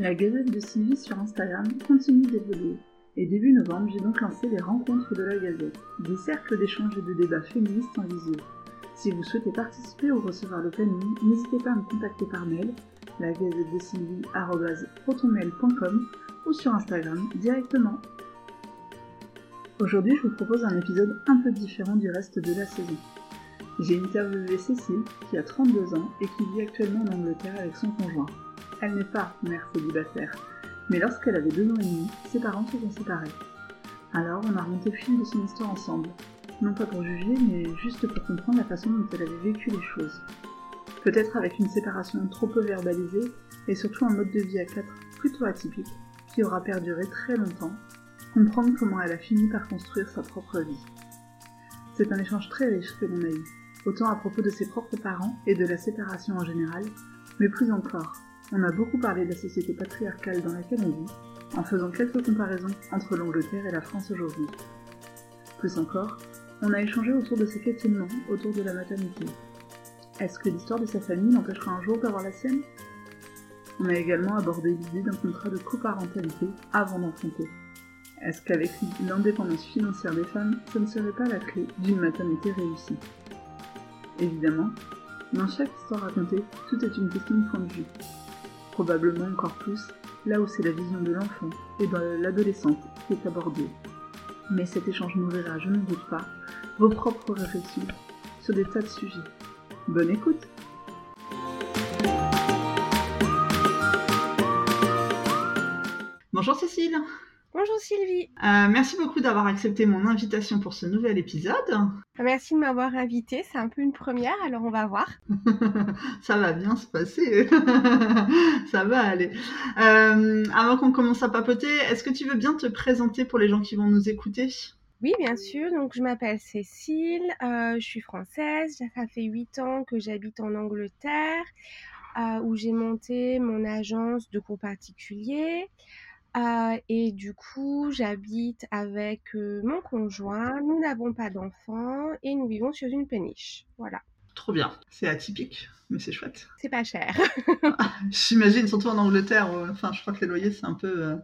La gazette de Sylvie sur Instagram continue d'évoluer. Et début novembre, j'ai donc lancé les rencontres de la gazette, des cercles d'échanges et de débats féministes en visio. Si vous souhaitez participer ou recevoir le planning, n'hésitez pas à me contacter par mail, la gazette de ou sur Instagram directement. Aujourd'hui, je vous propose un épisode un peu différent du reste de la saison. J'ai interviewé Cécile, qui a 32 ans et qui vit actuellement en Angleterre avec son conjoint. Elle n'est pas mère célibataire, mais lorsqu'elle avait deux ans et demi, ses parents se sont séparés. Alors on a remonté le fil de son histoire ensemble, non pas pour juger, mais juste pour comprendre la façon dont elle avait vécu les choses. Peut-être avec une séparation trop peu verbalisée, et surtout un mode de vie à quatre plutôt atypique, qui aura perduré très longtemps, comprendre comment elle a fini par construire sa propre vie. C'est un échange très riche que l'on a eu, autant à propos de ses propres parents et de la séparation en général, mais plus encore, on a beaucoup parlé de la société patriarcale dans laquelle on vit, en faisant quelques comparaisons entre l'Angleterre et la France aujourd'hui. Plus encore, on a échangé autour de ses questionnements autour de la maternité. Est-ce que l'histoire de sa famille l'empêchera un jour d'avoir la sienne? On a également abordé l'idée d'un contrat de coparentalité avant d'enfanter. Est-ce qu'avec l'indépendance financière des femmes, ça ne serait pas la clé d'une maternité réussie? Évidemment, dans chaque histoire racontée, tout est une question de point de vue. Probablement encore plus là où c'est la vision de l'enfant et de l'adolescente qui est abordée. Mais cet échange nourrira, je ne doute pas, vos propres réflexions sur des tas de sujets. Bonne écoute Bonjour Cécile Bonjour Sylvie. Euh, merci beaucoup d'avoir accepté mon invitation pour ce nouvel épisode. Merci de m'avoir invitée, c'est un peu une première, alors on va voir. Ça va bien se passer, ça va aller. Euh, avant qu'on commence à papoter, est-ce que tu veux bien te présenter pour les gens qui vont nous écouter? Oui, bien sûr. Donc, je m'appelle Cécile, euh, je suis française. Ça fait 8 ans que j'habite en Angleterre, où j'ai monté mon agence de cours particuliers. Euh, et du coup, j'habite avec euh, mon conjoint. Nous n'avons pas d'enfants et nous vivons sur une péniche. Voilà. Trop bien. C'est atypique, mais c'est chouette. C'est pas cher. Ah, j'imagine, surtout en Angleterre. enfin, je crois que les loyers, c'est un peu euh,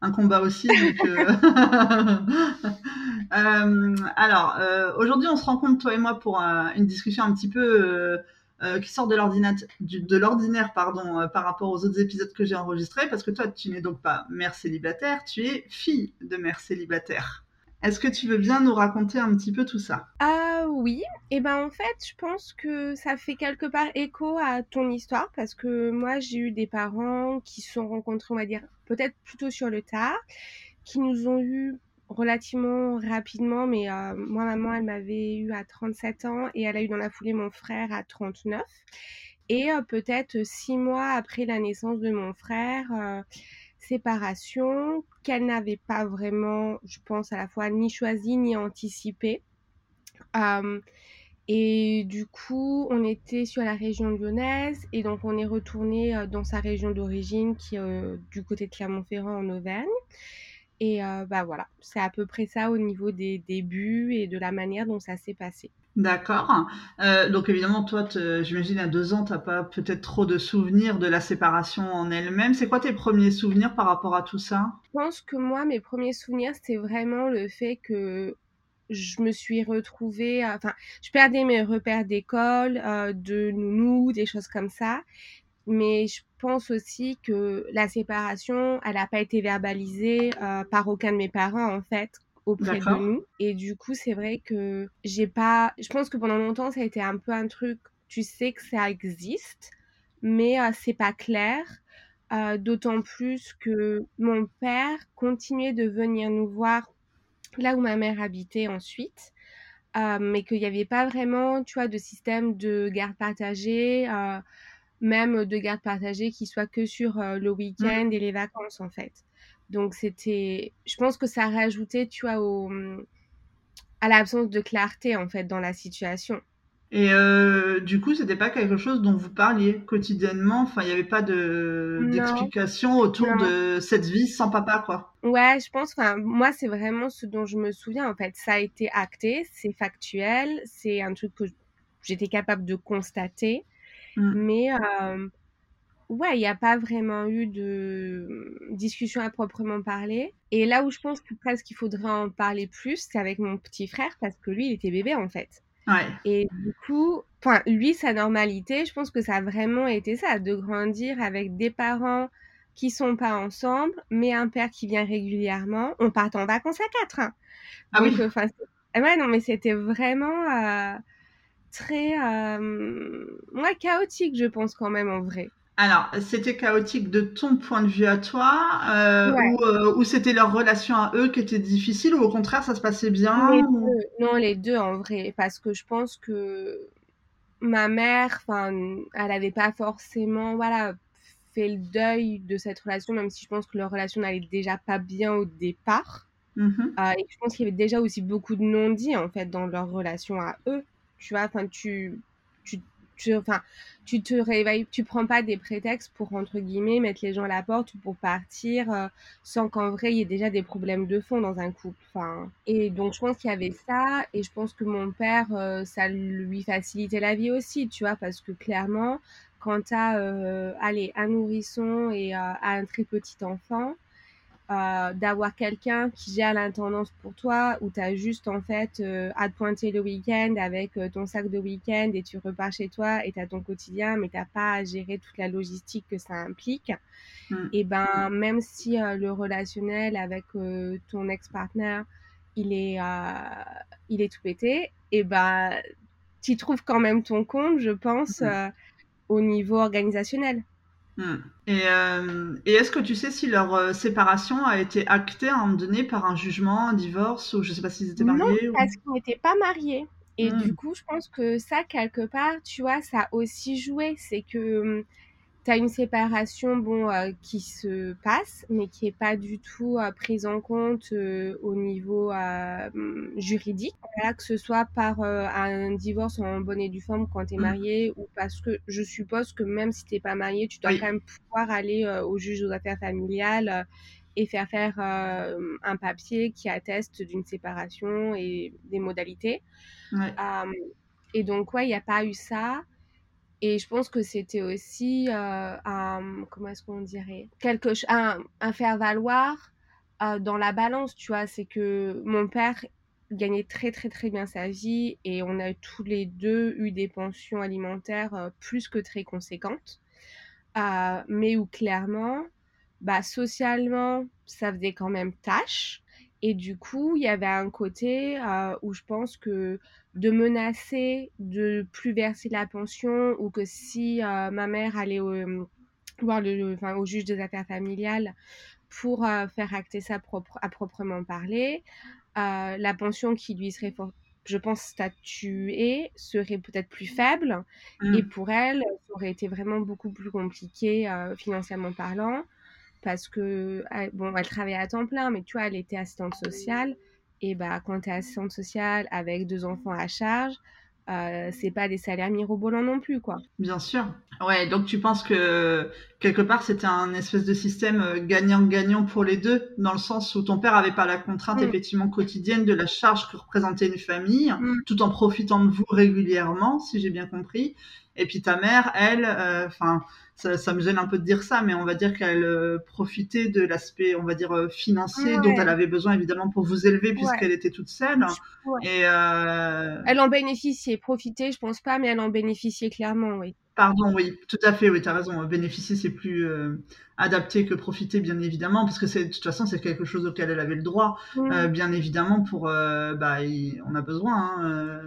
un combat aussi. alors, aujourd'hui, on se rencontre, toi et moi, pour une discussion un petit peu euh, qui sort de l'ordinaire pardon, euh, par rapport aux autres épisodes que j'ai enregistrés, parce que toi, tu n'es donc pas mère célibataire, tu es fille de mère célibataire. Est-ce que tu veux bien nous raconter un petit peu tout ça? Ah oui, et eh ben en fait, je pense que ça fait quelque part écho à ton histoire parce que moi j'ai eu des parents qui se sont rencontrés, on va dire, peut-être plutôt sur le tard, qui nous ont eu relativement rapidement, mais euh, moi, maman, elle m'avait eu à 37 ans et elle a eu dans la foulée mon frère à 39. Et euh, peut-être six mois après la naissance de mon frère, euh, séparation qu'elle n'avait pas vraiment, je pense, à la fois ni choisi ni anticipé. et du coup, on était sur la région lyonnaise et donc on est retourné dans sa région d'origine qui est du côté de Clermont-Ferrand en Auvergne. Et bah voilà, c'est à peu près ça au niveau des débuts et de la manière dont ça s'est passé. D'accord. Euh, donc évidemment, toi, j'imagine à deux ans, tu n'as pas peut-être trop de souvenirs de la séparation en elle-même. C'est quoi tes premiers souvenirs par rapport à tout ça? Je pense que moi, mes premiers souvenirs, c'était vraiment le fait que je me suis retrouvée, enfin, je perdais mes repères d'école, de nounou, des choses comme ça mais je pense aussi que la séparation, elle n'a pas été verbalisée euh, par aucun de mes parents en fait auprès de nous. Et du coup, c'est vrai que j'ai pas. Je pense que pendant longtemps, ça a été un peu un truc. Tu sais que ça existe, mais euh, c'est pas clair. Euh, D'autant plus que mon père continuait de venir nous voir là où ma mère habitait ensuite. Euh, mais qu'il n'y avait pas vraiment, tu vois, de système de garde partagée. Euh, même de garde partagée qui soit que sur euh, le mmh. week-end et les vacances en fait. Donc c'était, je pense que ça rajoutait, tu vois, au, à l'absence de clarté en fait dans la situation. Et euh, du coup, c'était pas quelque chose dont vous parliez quotidiennement? Enfin, il n'y avait pas de d'explication autour de cette vie sans papa, quoi? Ouais, je pense. Enfin, moi, c'est vraiment ce dont je me souviens. En fait, ça a été acté, c'est factuel, c'est un truc que j'étais capable de constater. Mmh. Mais ouais, il n'y a pas vraiment eu de discussion à proprement parler. Et là où je pense que presque il faudrait en parler plus, c'est avec mon petit frère parce que lui, il était bébé en fait. Ouais. Et du coup, enfin, lui, sa normalité, je pense que ça a vraiment été ça, de grandir avec des parents qui sont pas ensemble, mais un père qui vient régulièrement. On part en vacances à quatre. Hein. Ah oui. Enfin, ouais, non, mais c'était vraiment euh, très, euh, ouais, chaotique, je pense quand même en vrai. Alors, c'était chaotique de ton point de vue à toi, euh, Ouais. ou, euh, ou c'était leur relation à eux qui était difficile, ou au contraire ça se passait bien Les ou- deux. Non, les deux en vrai, parce que je pense que ma mère, elle n'avait pas forcément, voilà, fait le deuil de cette relation, même si je pense que leur relation n'allait déjà pas bien au départ. Euh, et je pense qu'il y avait déjà aussi beaucoup de non-dits en fait dans leur relation à eux. Tu vois, enfin, tu, tu, tu, enfin, tu te réveilles, tu prends pas des prétextes pour entre guillemets mettre les gens à la porte ou pour partir euh, sans qu'en vrai il y ait déjà des problèmes de fond dans un couple. Enfin, et donc je pense qu'il y avait ça et je pense que mon père, euh, ça lui facilitait la vie aussi, tu vois, parce que clairement, quand tu as, allez, un nourrisson et euh, un très petit enfant euh, d'avoir quelqu'un qui gère l'intendance pour toi, où tu as juste en fait euh, à te pointer le week-end avec euh, ton sac de week-end et tu repars chez toi et tu as ton quotidien, mais tu pas à gérer toute la logistique que ça implique. Mm. Et ben, même si le relationnel avec ton ex-partner, il est, il est tout pété, et ben, tu trouves quand même ton compte, je pense, Mm. au niveau organisationnel. Mm. Et, euh, et est-ce que tu sais si leur euh, séparation a été actée à un moment donné par un jugement, un divorce, ou je sais pas s'ils étaient Non, mariés ou... parce qu'ils n'étaient pas mariés. Et Mm. du coup, je pense que ça, quelque part, tu vois, ça a aussi joué. C'est que tu as une séparation bon, euh, qui se passe, mais qui n'est pas du tout euh, prise en compte euh, au niveau euh, juridique. Voilà, que ce soit par euh, un divorce en bonne et due forme quand tu es Mm. marié, ou parce que je suppose que même si tu n'es pas marié, tu dois Oui. quand même pouvoir aller euh, au juge aux affaires familiales euh, et faire faire euh, un papier qui atteste d'une séparation et des modalités. Ouais. Euh, et donc, ouais, il n'y a pas eu ça. Et je pense que c'était aussi euh, un, comment est-ce qu'on dirait, quelque un, un faire valoir euh, dans la balance, tu vois. C'est que mon père gagnait très très très bien sa vie et on a tous les deux eu des pensions alimentaires euh, plus que très conséquentes, mais où clairement, bah, socialement, ça faisait quand même tâche. Et du coup, il y avait un côté où je pense que de menacer de plus verser la pension ou que si euh, ma mère allait au, voir le, enfin, au juge des affaires familiales pour euh, faire acter ça propre, à proprement parler, euh, la pension qui lui serait, for- je pense, statuée serait peut-être plus faible. Et pour elle, ça aurait été vraiment beaucoup plus compliqué euh, financièrement parlant parce que elle- bon, elle travaillait à temps plein, mais tu vois, elle était assistante sociale. Et bah, quand tu es assistante sociale avec deux enfants à charge, euh, c'est pas des salaires mirobolants non plus, quoi. Bien sûr. Ouais, donc tu penses que quelque part c'était un espèce de système euh, gagnant-gagnant pour les deux, dans le sens où ton père avait pas la contrainte Mm. effectivement quotidienne de la charge que représentait une famille, Mm. tout en profitant de vous régulièrement, si j'ai bien compris. Et puis ta mère, elle, enfin, ça, ça me gêne un peu de dire ça, mais on va dire qu'elle euh, profitait de l'aspect, on va dire euh, financier, Ouais. dont elle avait besoin évidemment pour vous élever Ouais. puisqu'elle était toute seule. Ouais. Et euh, Elle en bénéficiait, profiter, je pense pas, mais elle en bénéficiait clairement, oui. Pardon, oui, tout à fait, oui, tu as raison. Bénéficier, c'est plus euh, adapté que profiter, bien évidemment, parce que c'est de toute façon, c'est quelque chose auquel elle avait le droit, euh, bien évidemment, pour, euh, bah, on a besoin hein,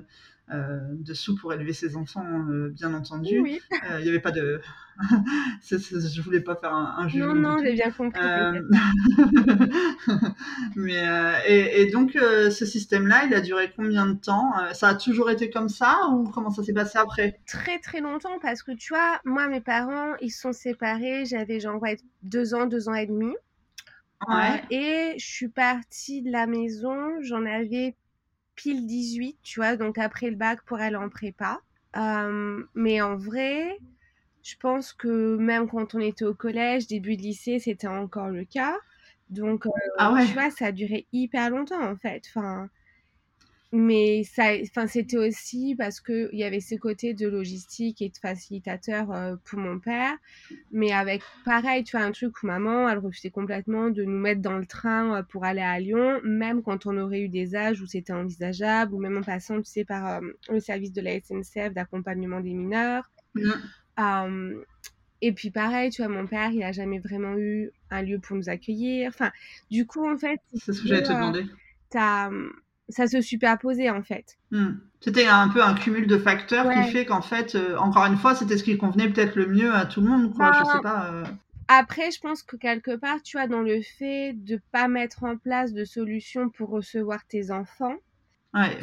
euh, euh, de sous pour élever ses enfants, euh, bien entendu. oui, Euh, Il n'y avait pas de, je voulais pas faire un, un jugement. non, non, j'ai bien compris. Mais et, et donc ce système-là, il a duré combien de temps Ça a toujours été comme ça ou comment ça s'est passé après? Très très longtemps parce que tu vois, moi mes parents ils se sont séparés, j'avais genre ouais, deux ans, deux ans et demi. Ouais. Euh, et je suis partie de la maison, j'en avais pile 18, tu vois, donc après le bac pour aller en prépa. Euh, mais en vrai, je pense que même quand on était au collège, début de lycée, c'était encore le cas. Donc, euh, Ah ouais. tu vois, ça a duré hyper longtemps en fait. Enfin, mais ça, enfin, c'était aussi parce que il y avait ce côté de logistique et de facilitateur euh, pour mon père, mais avec pareil, tu vois, un truc où maman, elle refusait complètement de nous mettre dans le train euh, pour aller à Lyon, même quand on aurait eu des âges où c'était envisageable, ou même en passant, tu sais, par euh, le service de la SNCF d'accompagnement des mineurs. Mmh. et puis pareil, tu vois, mon père, il a jamais vraiment eu un lieu pour nous accueillir. Enfin, du coup, en fait, c'est ce que j'allais te demander. T'as ça se superposait en fait. Hmm. C'était un peu un cumul de facteurs qui fait qu'en fait, euh, encore une fois, c'était ce qui convenait peut-être le mieux à tout le monde, quoi. je sais pas. Euh. Après, je pense que quelque part, tu vois, dans le fait de pas mettre en place de solution pour recevoir tes enfants,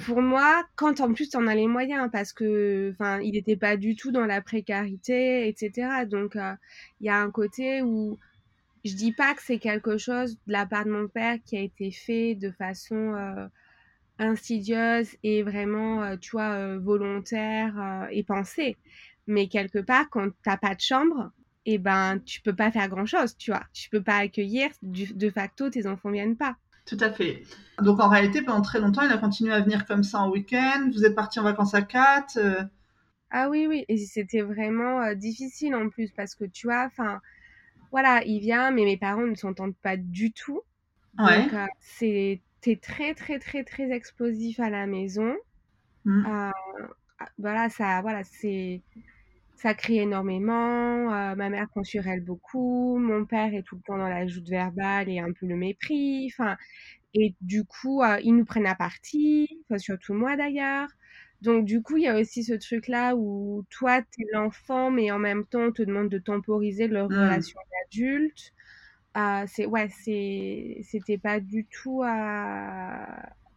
pour moi, quand en plus en as les moyens, parce que, enfin, il n'était pas du tout dans la précarité, etc. Donc, euh, il y a un côté où je dis pas que c'est quelque chose de la part de mon père qui a été fait de façon insidieuse et vraiment, euh, tu vois, euh, volontaire euh, et pensée. Mais quelque part, quand t'as pas de chambre, et eh ben, tu peux pas faire grand chose, tu vois. Tu peux pas accueillir, de facto, tes enfants viennent pas. Tout à fait. Donc en réalité, pendant très longtemps, il a continué à venir comme ça en week-end. Vous êtes parti en vacances à quatre. Ah oui, oui. Et c'était vraiment difficile en plus parce que tu vois, enfin, voilà, il vient, mais mes parents ne s'entendent pas du tout. Ouais. Donc c'est très, très, très, très explosif à la maison. Mmh. Euh, ah, voilà, ça, voilà, c'est, ça crie énormément. Euh, ma mère prend sur elle beaucoup. Mon père est tout le temps dans la joute verbale et un peu le mépris. Enfin, et du coup, euh, ils nous prennent à partie, enfin, surtout moi d'ailleurs. Donc, du coup, il y a aussi ce truc-là où toi, tu es l'enfant, mais en même temps, on te demande de temporiser leur mmh. relation d'adulte. Ah, c'est ouais, c'est c'était pas du tout euh,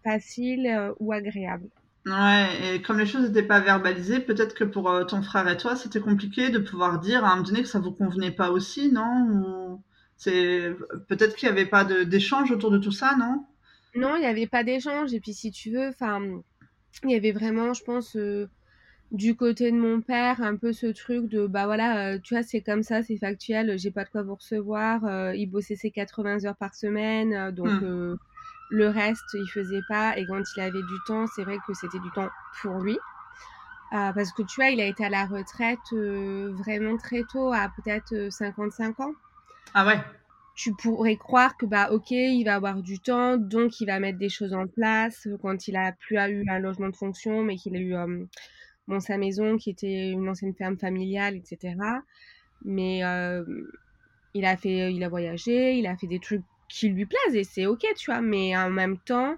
facile euh, ou agréable. Ouais, et comme les choses n'étaient pas verbalisées, peut-être que pour euh, ton frère et toi, c'était compliqué de pouvoir dire à un moment donné que ça vous convenait pas aussi, non? C'est peut-être qu'il n'y avait pas d'échange autour de tout ça, non? Non, il n'y avait pas d'échange. Et puis si tu veux, enfin, il y avait vraiment, je pense, du côté de mon père un peu ce truc de bah voilà euh, tu vois c'est comme ça c'est factuel j'ai pas de quoi vous recevoir euh, il bossait ses 80 heures par semaine euh, donc mmh. le reste il faisait pas et quand il avait du temps c'est vrai que c'était du temps pour lui. Parce que tu vois il a été à la retraite vraiment très tôt à peut-être 55 ans. Ah ouais. Tu pourrais croire que bah ok il va avoir du temps donc il va mettre des choses en place quand il a plus eu un logement de fonction mais qu'il a eu sa maison qui était une ancienne ferme familiale, etc. Mais euh, il a fait, il a voyagé, il a fait des trucs qui lui plaisent et c'est ok, tu vois. Mais en même temps,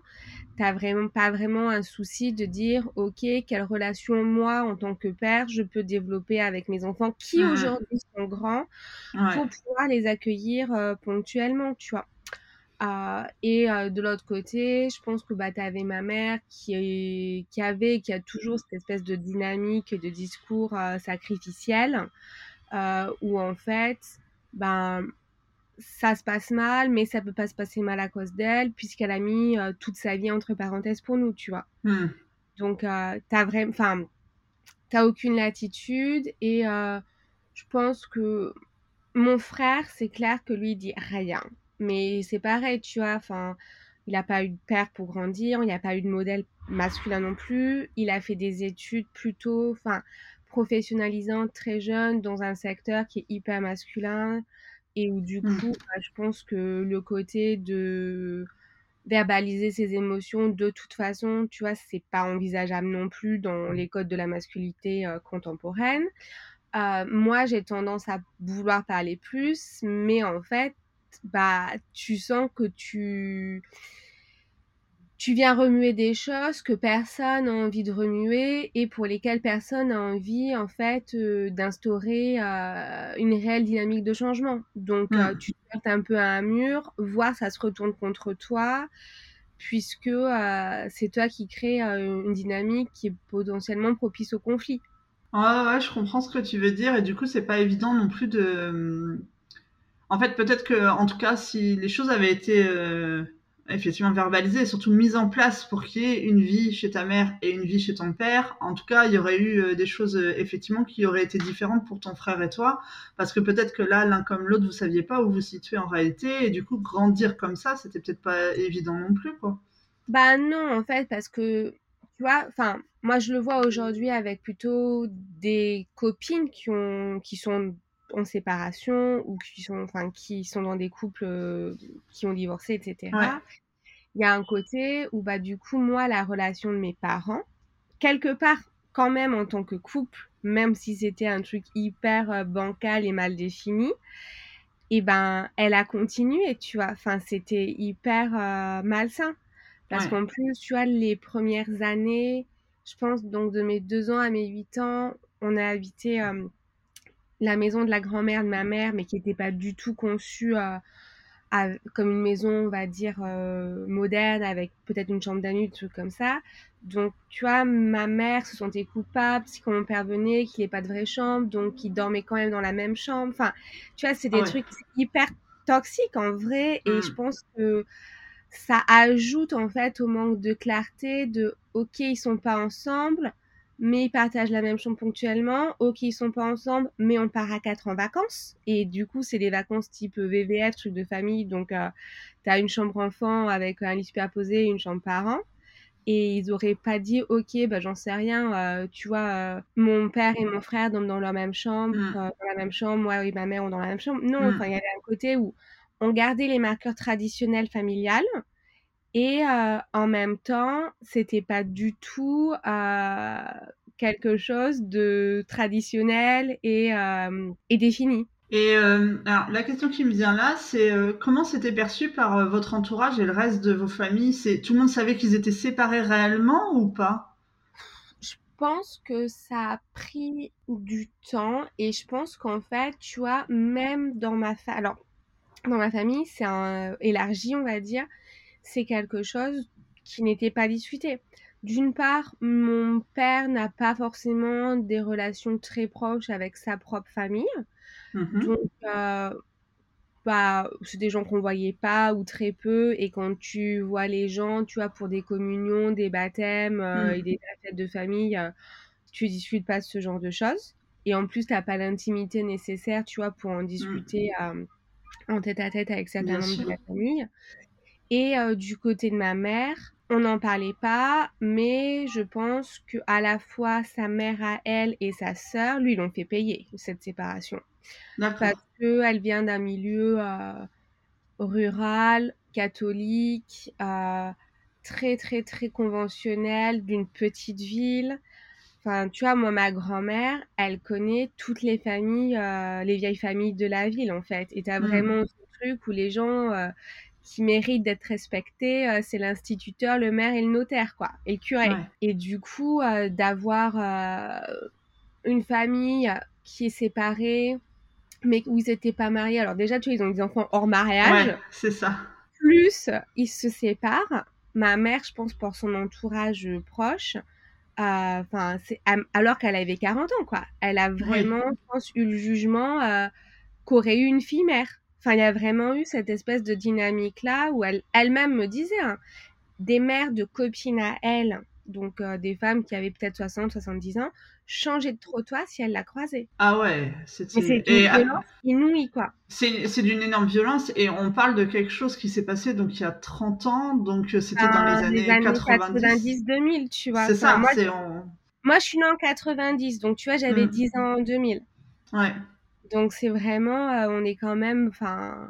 t'as vraiment pas vraiment un souci de dire ok, quelle relation moi en tant que père je peux développer avec mes enfants qui mmh aujourd'hui sont grands pour pouvoir les accueillir euh, ponctuellement, tu vois. Euh, et euh, de l'autre côté, je pense que bah, tu avais ma mère qui, qui avait, qui a toujours cette espèce de dynamique de discours euh, sacrificiel, où en fait, ben, ça se passe mal, mais ça peut pas se passer mal à cause d'elle, puisqu'elle a mis toute sa vie entre parenthèses pour nous, tu vois. Hmm. Donc, t'as vraiment, enfin, t'as aucune latitude, et je pense que mon frère, c'est clair que lui il dit rien mais c'est pareil, tu vois, enfin, il n'a pas eu de père pour grandir, il n'y a pas eu de modèle masculin non plus. Il a fait des études plutôt, enfin, professionnalisantes très jeune dans un secteur qui est hyper masculin et où du mmh. coup, bah, je pense que le côté de verbaliser ses émotions de toute façon, tu vois, c'est pas envisageable non plus dans les codes de la masculinité euh, contemporaine. Euh, moi, j'ai tendance à vouloir parler plus, mais en fait, bah, tu sens que tu, tu viens remuer des choses que personne n'a envie de remuer et pour lesquelles personne n'a envie, en fait, euh, d'instaurer euh, une réelle dynamique de changement. Donc, euh, mmh. tu te un peu à un mur, voir ça se retourne contre toi, puisque c'est toi qui crée une dynamique qui est potentiellement propice au conflit. Ouais, ouais, je comprends ce que tu veux dire et du coup, c'est pas évident non plus de en fait, peut-être que, en tout cas, si les choses avaient été euh, effectivement verbalisées et surtout mises en place pour qu'il y ait une vie chez ta mère et une vie chez ton père, en tout cas, il y aurait eu euh, des choses euh, effectivement qui auraient été différentes pour ton frère et toi, parce que peut-être que là, l'un comme l'autre, vous saviez pas où vous situez en réalité, et du coup, grandir comme ça, c'était peut-être pas évident non plus, quoi. Bah non, en fait, parce que, tu vois, enfin, moi je le vois aujourd'hui avec plutôt des copines qui ont, qui sont en séparation ou qui sont, enfin, qui sont dans des couples euh, qui ont divorcé, etc. Il y a un côté où, bah, du coup, moi, la relation de mes parents, quelque part, quand même, en tant que couple, même si c'était un truc hyper euh, bancal et mal défini, et eh ben, elle a continué, tu vois. Enfin, c'était hyper euh, malsain. Parce qu'en plus, tu vois, les premières années, je pense, donc de mes deux ans à mes huit ans, on a habité la maison de la grand-mère de ma mère, mais qui n'était pas du tout conçue euh, comme une maison, on va dire, euh, moderne, avec peut-être une chambre d'amis, des trucs comme ça. Donc, tu vois, ma mère se sentait coupable si quand mon père venait, qu'il n'ait pas de vraie chambre, donc il dormait quand même dans la même chambre. Enfin, tu vois, c'est des trucs hyper toxiques en vrai, et je mmh. pense que ça ajoute en fait au manque de clarté de ok ils sont pas ensemble mais ils partagent la même chambre ponctuellement. Ok ils sont pas ensemble mais on part à quatre en vacances. Et du coup c'est des vacances type VVF truc de famille. Donc euh, tu as une chambre enfant avec un lit superposé une chambre parent et ils auraient pas dit ok bah j'en sais rien euh, tu vois euh, mon père et mon frère dorment dans leur même chambre mmh. dans la même chambre moi et ma mère ont dans la même chambre. Non mmh. enfin il y avait un côté où on gardait les marqueurs traditionnels familiales et euh, en même temps, c'était pas du tout euh, quelque chose de traditionnel et, euh, et défini. Et alors, la question qui me vient là, c'est comment c'était perçu par votre entourage et le reste de vos familles? C'est tout le monde savait qu'ils étaient séparés réellement ou pas? Je pense que ça a pris du temps et je pense qu'en fait, tu vois, même dans ma famille, alors dans ma famille, c'est un élargi, on va dire, c'est quelque chose qui n'était pas discuté. D'une part, mon père n'a pas forcément des relations très proches avec sa propre famille. Mmh Donc, euh, bah, c'est des gens qu'on voyait pas ou très peu. Et quand tu vois les gens, tu vois, pour des communions, des baptêmes euh, et mmh. des fêtes de famille, euh, tu discutes pas ce genre de choses. Et en plus, tu n'as pas l'intimité nécessaire, tu vois, pour en mmh. discuter en tête à tête avec certains membres de la famille. Et euh, du côté de ma mère, on n'en parlait pas, mais je pense que à la fois sa mère à elle et sa sœur, lui, l'ont fait payer cette séparation. Parce qu'elle vient d'un milieu euh, rural, catholique, euh, très très très conventionnel, d'une petite ville. Enfin, tu vois, moi, ma grand-mère, elle connaît toutes les familles, les vieilles familles de la ville, en fait. Et t'as mmh. vraiment ce truc où les gens, qui mérite d'être respecté, euh, c'est l'instituteur, le maire et le notaire, quoi, et le curé. Et du coup, euh, d'avoir euh, une famille qui est séparée, mais où ils n'étaient pas mariés. Alors déjà, tu vois, ils ont des enfants hors mariage. c'est ça. Plus, ils se séparent. Ma mère, je pense, pour son entourage proche, enfin, alors qu'elle avait 40 ans, quoi. Elle a vraiment, je pense, eu le jugement qu'aurait eu une fille mère. Enfin, il y a vraiment eu cette espèce de dynamique-là où elle, elle-même me disait, hein, des mères de copines à elle, donc euh, des femmes qui avaient peut-être 60, 70 ans, changer de trottoir si elle la croisait. Ah ouais, c'était une violence inouïe, quoi. C'est d'une énorme violence et on parle de quelque chose qui s'est passé donc il y a 30 ans, donc euh, c'était dans les années, années 90. 2000, tu vois. C'est ça, moi, on... moi, je suis née en 90, donc tu vois, j'avais 10 hmm. ans en 2000. Ouais. Donc c'est vraiment, euh, on est quand même, enfin,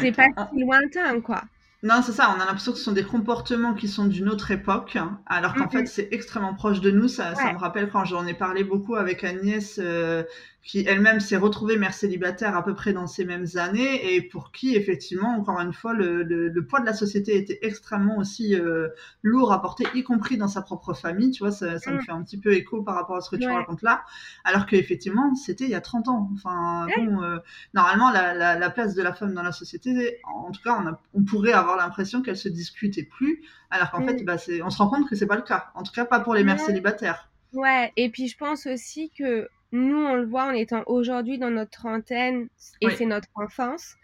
c'est pas si lointain, quoi. Non, c'est ça, on a l'impression que ce sont des comportements qui sont d'une autre époque, alors qu'en fait c'est extrêmement proche de nous. Ça, ça me rappelle quand j'en ai parlé beaucoup avec Agnès, euh, qui elle-même s'est retrouvée mère célibataire à peu près dans ces mêmes années, et pour qui effectivement, encore une fois, le, le, le poids de la société était extrêmement aussi euh, lourd à porter, y compris dans sa propre famille. Tu vois, ça, ça me mm. fait un petit peu écho par rapport à ce que tu racontes là, alors qu'effectivement c'était il y a 30 ans. Enfin, bon, euh, normalement la, la, la, place de la femme dans la société, en tout cas, on, a, on pourrait avoir l'impression qu'elle se discutait plus, alors qu'en fait, mm. bah, on se rend compte que c'est pas le cas. En tout cas, pas pour les mères célibataires. Ouais, et puis je pense aussi que nous, on le voit en étant aujourd'hui dans notre trentaine, et c'est notre enfance.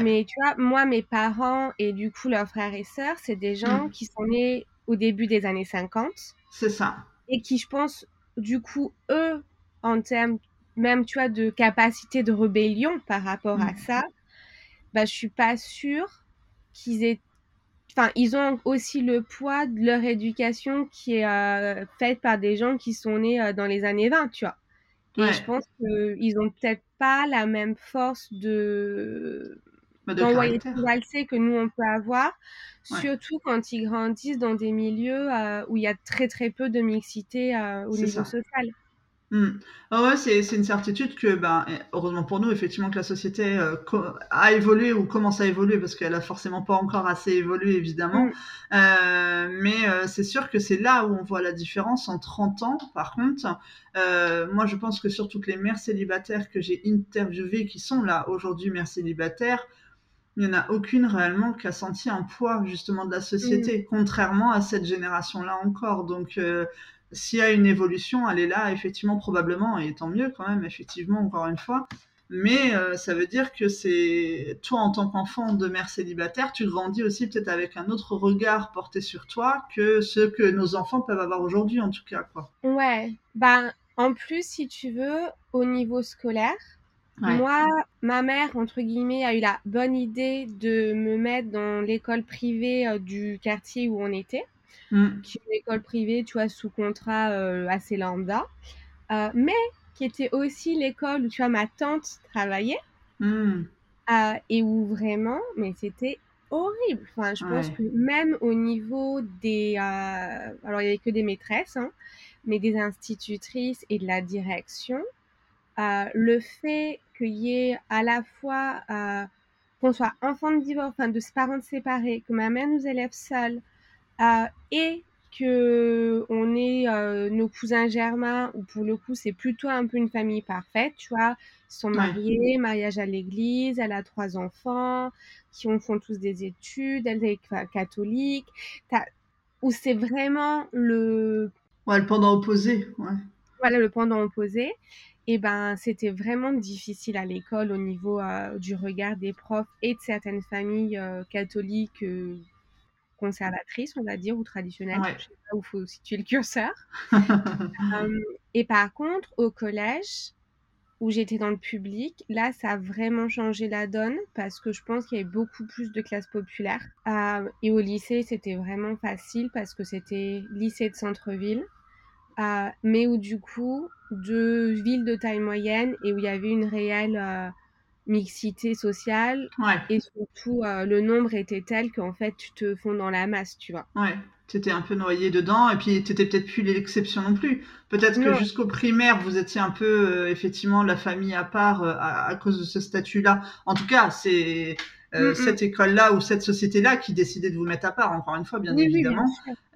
Mais tu vois, moi, mes parents et du coup leurs frères et sœurs, c'est des gens mm. qui sont nés au début des années 50. C'est ça. Et qui, je pense, du coup, eux, en termes même, tu vois, de capacité de rébellion par rapport à mm. ça, bah, je suis pas sûre qu'ils aient enfin, ils ont aussi le poids de leur éducation qui est faite par des gens qui sont nés dans les années 20, tu vois. Et je pense qu'ils ont peut-être pas la même force de bah, d'envoyer tout valser que nous on peut avoir, surtout quand ils grandissent dans des milieux où il y a très très peu de mixité au niveau social. Ah ouais, c'est, une certitude que, ben, heureusement pour nous, effectivement, que la société euh, a évolué ou commence à évoluer, parce qu'elle a forcément pas encore assez évolué, évidemment. Hmm. Euh, mais euh, c'est sûr que c'est là où on voit la différence en 30 ans. Par contre, moi, je pense que sur toutes les mères célibataires que j'ai interviewées, qui sont là aujourd'hui mères célibataires, il n'y en a aucune réellement qui a senti un poids justement de la société, hmm. contrairement à cette génération-là encore. Donc, s'il y a une évolution, elle est là, effectivement, probablement, et tant mieux quand même, effectivement, encore une fois. Mais euh, ça veut dire que c'est toi, en tant qu'enfant de mère célibataire, tu grandis aussi peut-être avec un autre regard porté sur toi que ce que nos enfants peuvent avoir aujourd'hui, en tout cas. Quoi. Ouais, ben, en plus, si tu veux, au niveau scolaire, moi, ma mère, entre guillemets, a eu la bonne idée de me mettre dans l'école privée euh, du quartier où on était. Mm. qui est une école privée, tu vois, sous contrat euh, assez lambda, euh, mais qui était aussi l'école où, tu vois, ma tante travaillait, mm. euh, et où vraiment, mais c'était horrible. Enfin, je pense que même au niveau des... alors, il n'y avait que des maîtresses, hein, mais des institutrices et de la direction, le fait qu'il y ait à la fois qu'on soit enfant de divorce, enfin de parents séparés, que ma mère nous élève seule, euh, et que on est euh, nos cousins germains, ou pour le coup, c'est plutôt un peu une famille parfaite, tu vois. Ils sont mariés, mariage à l'église, elle a trois enfants, qui ont, font tous des études, elle est catholique, où c'est vraiment le... Ouais, le pendant opposé, ouais. Voilà, le pendant opposé. Et ben, c'était vraiment difficile à l'école au niveau euh, du regard des profs et de certaines familles catholiques conservatrice, on va dire, ou traditionnelle. Je sais pas où il faut situer le curseur. Euh, et par contre, au collège, où j'étais dans le public, là, ça a vraiment changé la donne parce que je pense qu'il y avait beaucoup plus de classes populaires. Euh, et au lycée, c'était vraiment facile parce que c'était lycée de centre-ville, euh, mais où du coup, deux villes de taille moyenne et où il y avait une réelle mixité sociale et surtout euh, le nombre était tel qu'en fait tu te fonds dans la masse, tu vois. Ouais, tu étais un peu noyé dedans et puis tu étais peut-être plus l'exception non plus. Peut-être que jusqu'au primaire vous étiez un peu euh, effectivement la famille à part euh, à, cause de ce statut-là. En tout cas, c'est euh, mm, mm. cette école-là ou cette société-là qui décidait de vous mettre à part, encore une fois, bien évidemment.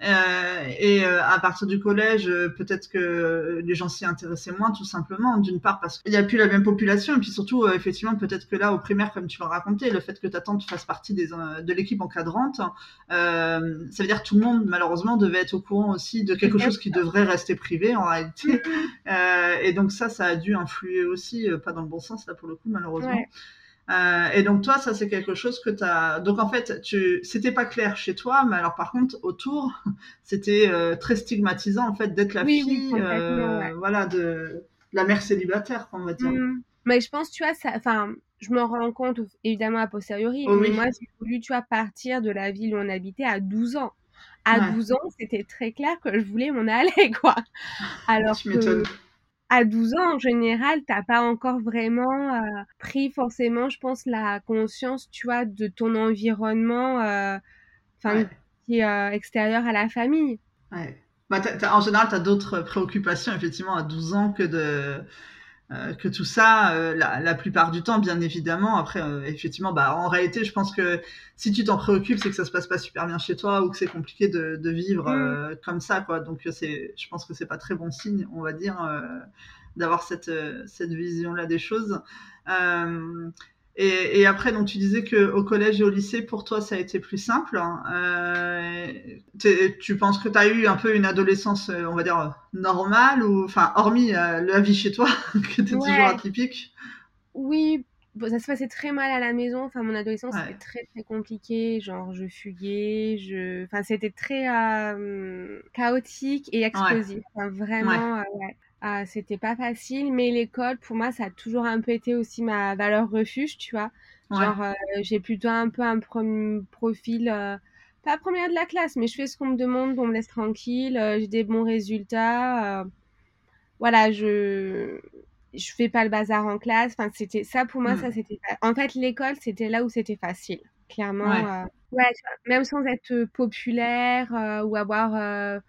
euh, et euh, à partir du collège, peut-être que les gens s'y intéressaient moins, tout simplement. D'une part parce qu'il n'y a plus la même population, et puis surtout, effectivement, peut-être que là, au primaire, comme tu l'as raconté, le fait que ta tante fasse partie des, de l'équipe encadrante, ça veut dire que tout le monde, malheureusement, devait être au courant aussi de quelque chose qui devrait rester privé, en réalité. et donc ça, ça a dû influer aussi, pas dans le bon sens, là, pour le coup, malheureusement. Euh, et donc toi, ça c'est quelque chose que tu as. Donc en fait, tu, c'était pas clair chez toi, mais alors par contre autour, c'était euh, très stigmatisant en fait d'être la fille, euh, voilà, de la mère célibataire, on va dire. Mmh. Mais je pense, tu vois, ça, enfin, je m'en rends compte évidemment a posteriori, oh mais moi j'ai voulu, tu vois, partir de la ville où on habitait à 12 ans. À 12 ans, c'était très clair que je voulais m'en aller, quoi. Alors que à 12 ans, en général, t'as pas encore vraiment euh, pris forcément, je pense, la conscience, tu vois, de ton environnement, euh, enfin, qui est euh, extérieur à la famille. Ouais. Bah, en général, tu as d'autres préoccupations, effectivement, à 12 ans que de que tout ça, la, la, plupart du temps, bien évidemment. Après, effectivement, bah, en réalité, je pense que si tu t'en préoccupes, c'est que ça se passe pas super bien chez toi ou que c'est compliqué de, de vivre mmh. comme ça, quoi. Donc, c'est, je pense que c'est pas très bon signe, on va dire d'avoir cette, euh, cette vision-là des choses. Euh, et, et, après, donc tu disais que au collège et au lycée, pour toi, ça a été plus simple. Hein. Euh, tu penses que tu as eu un peu une adolescence, on va dire, normale, ou enfin, hormis la vie chez toi, qui était toujours atypique? Oui, ça se passait très mal à la maison. Enfin, mon adolescence, c'était très, très compliqué. Genre, je fuguais. Je... Enfin, c'était très chaotique et explosif. Enfin, vraiment, Ah, c'était pas facile, mais l'école, pour moi, ça a toujours un peu été aussi ma valeur refuge, tu vois. Genre, euh, j'ai plutôt un peu un profil euh, pas première de la classe, mais je fais ce qu'on me demande, on me laisse tranquille, j'ai des bons résultats. voilà, je je fais pas le bazar en classe. Enfin, c'était ça pour moi, ça hmm. c'était. En fait, l'école, c'était là où c'était facile, clairement. Ouais. même sans être populaire ou avoir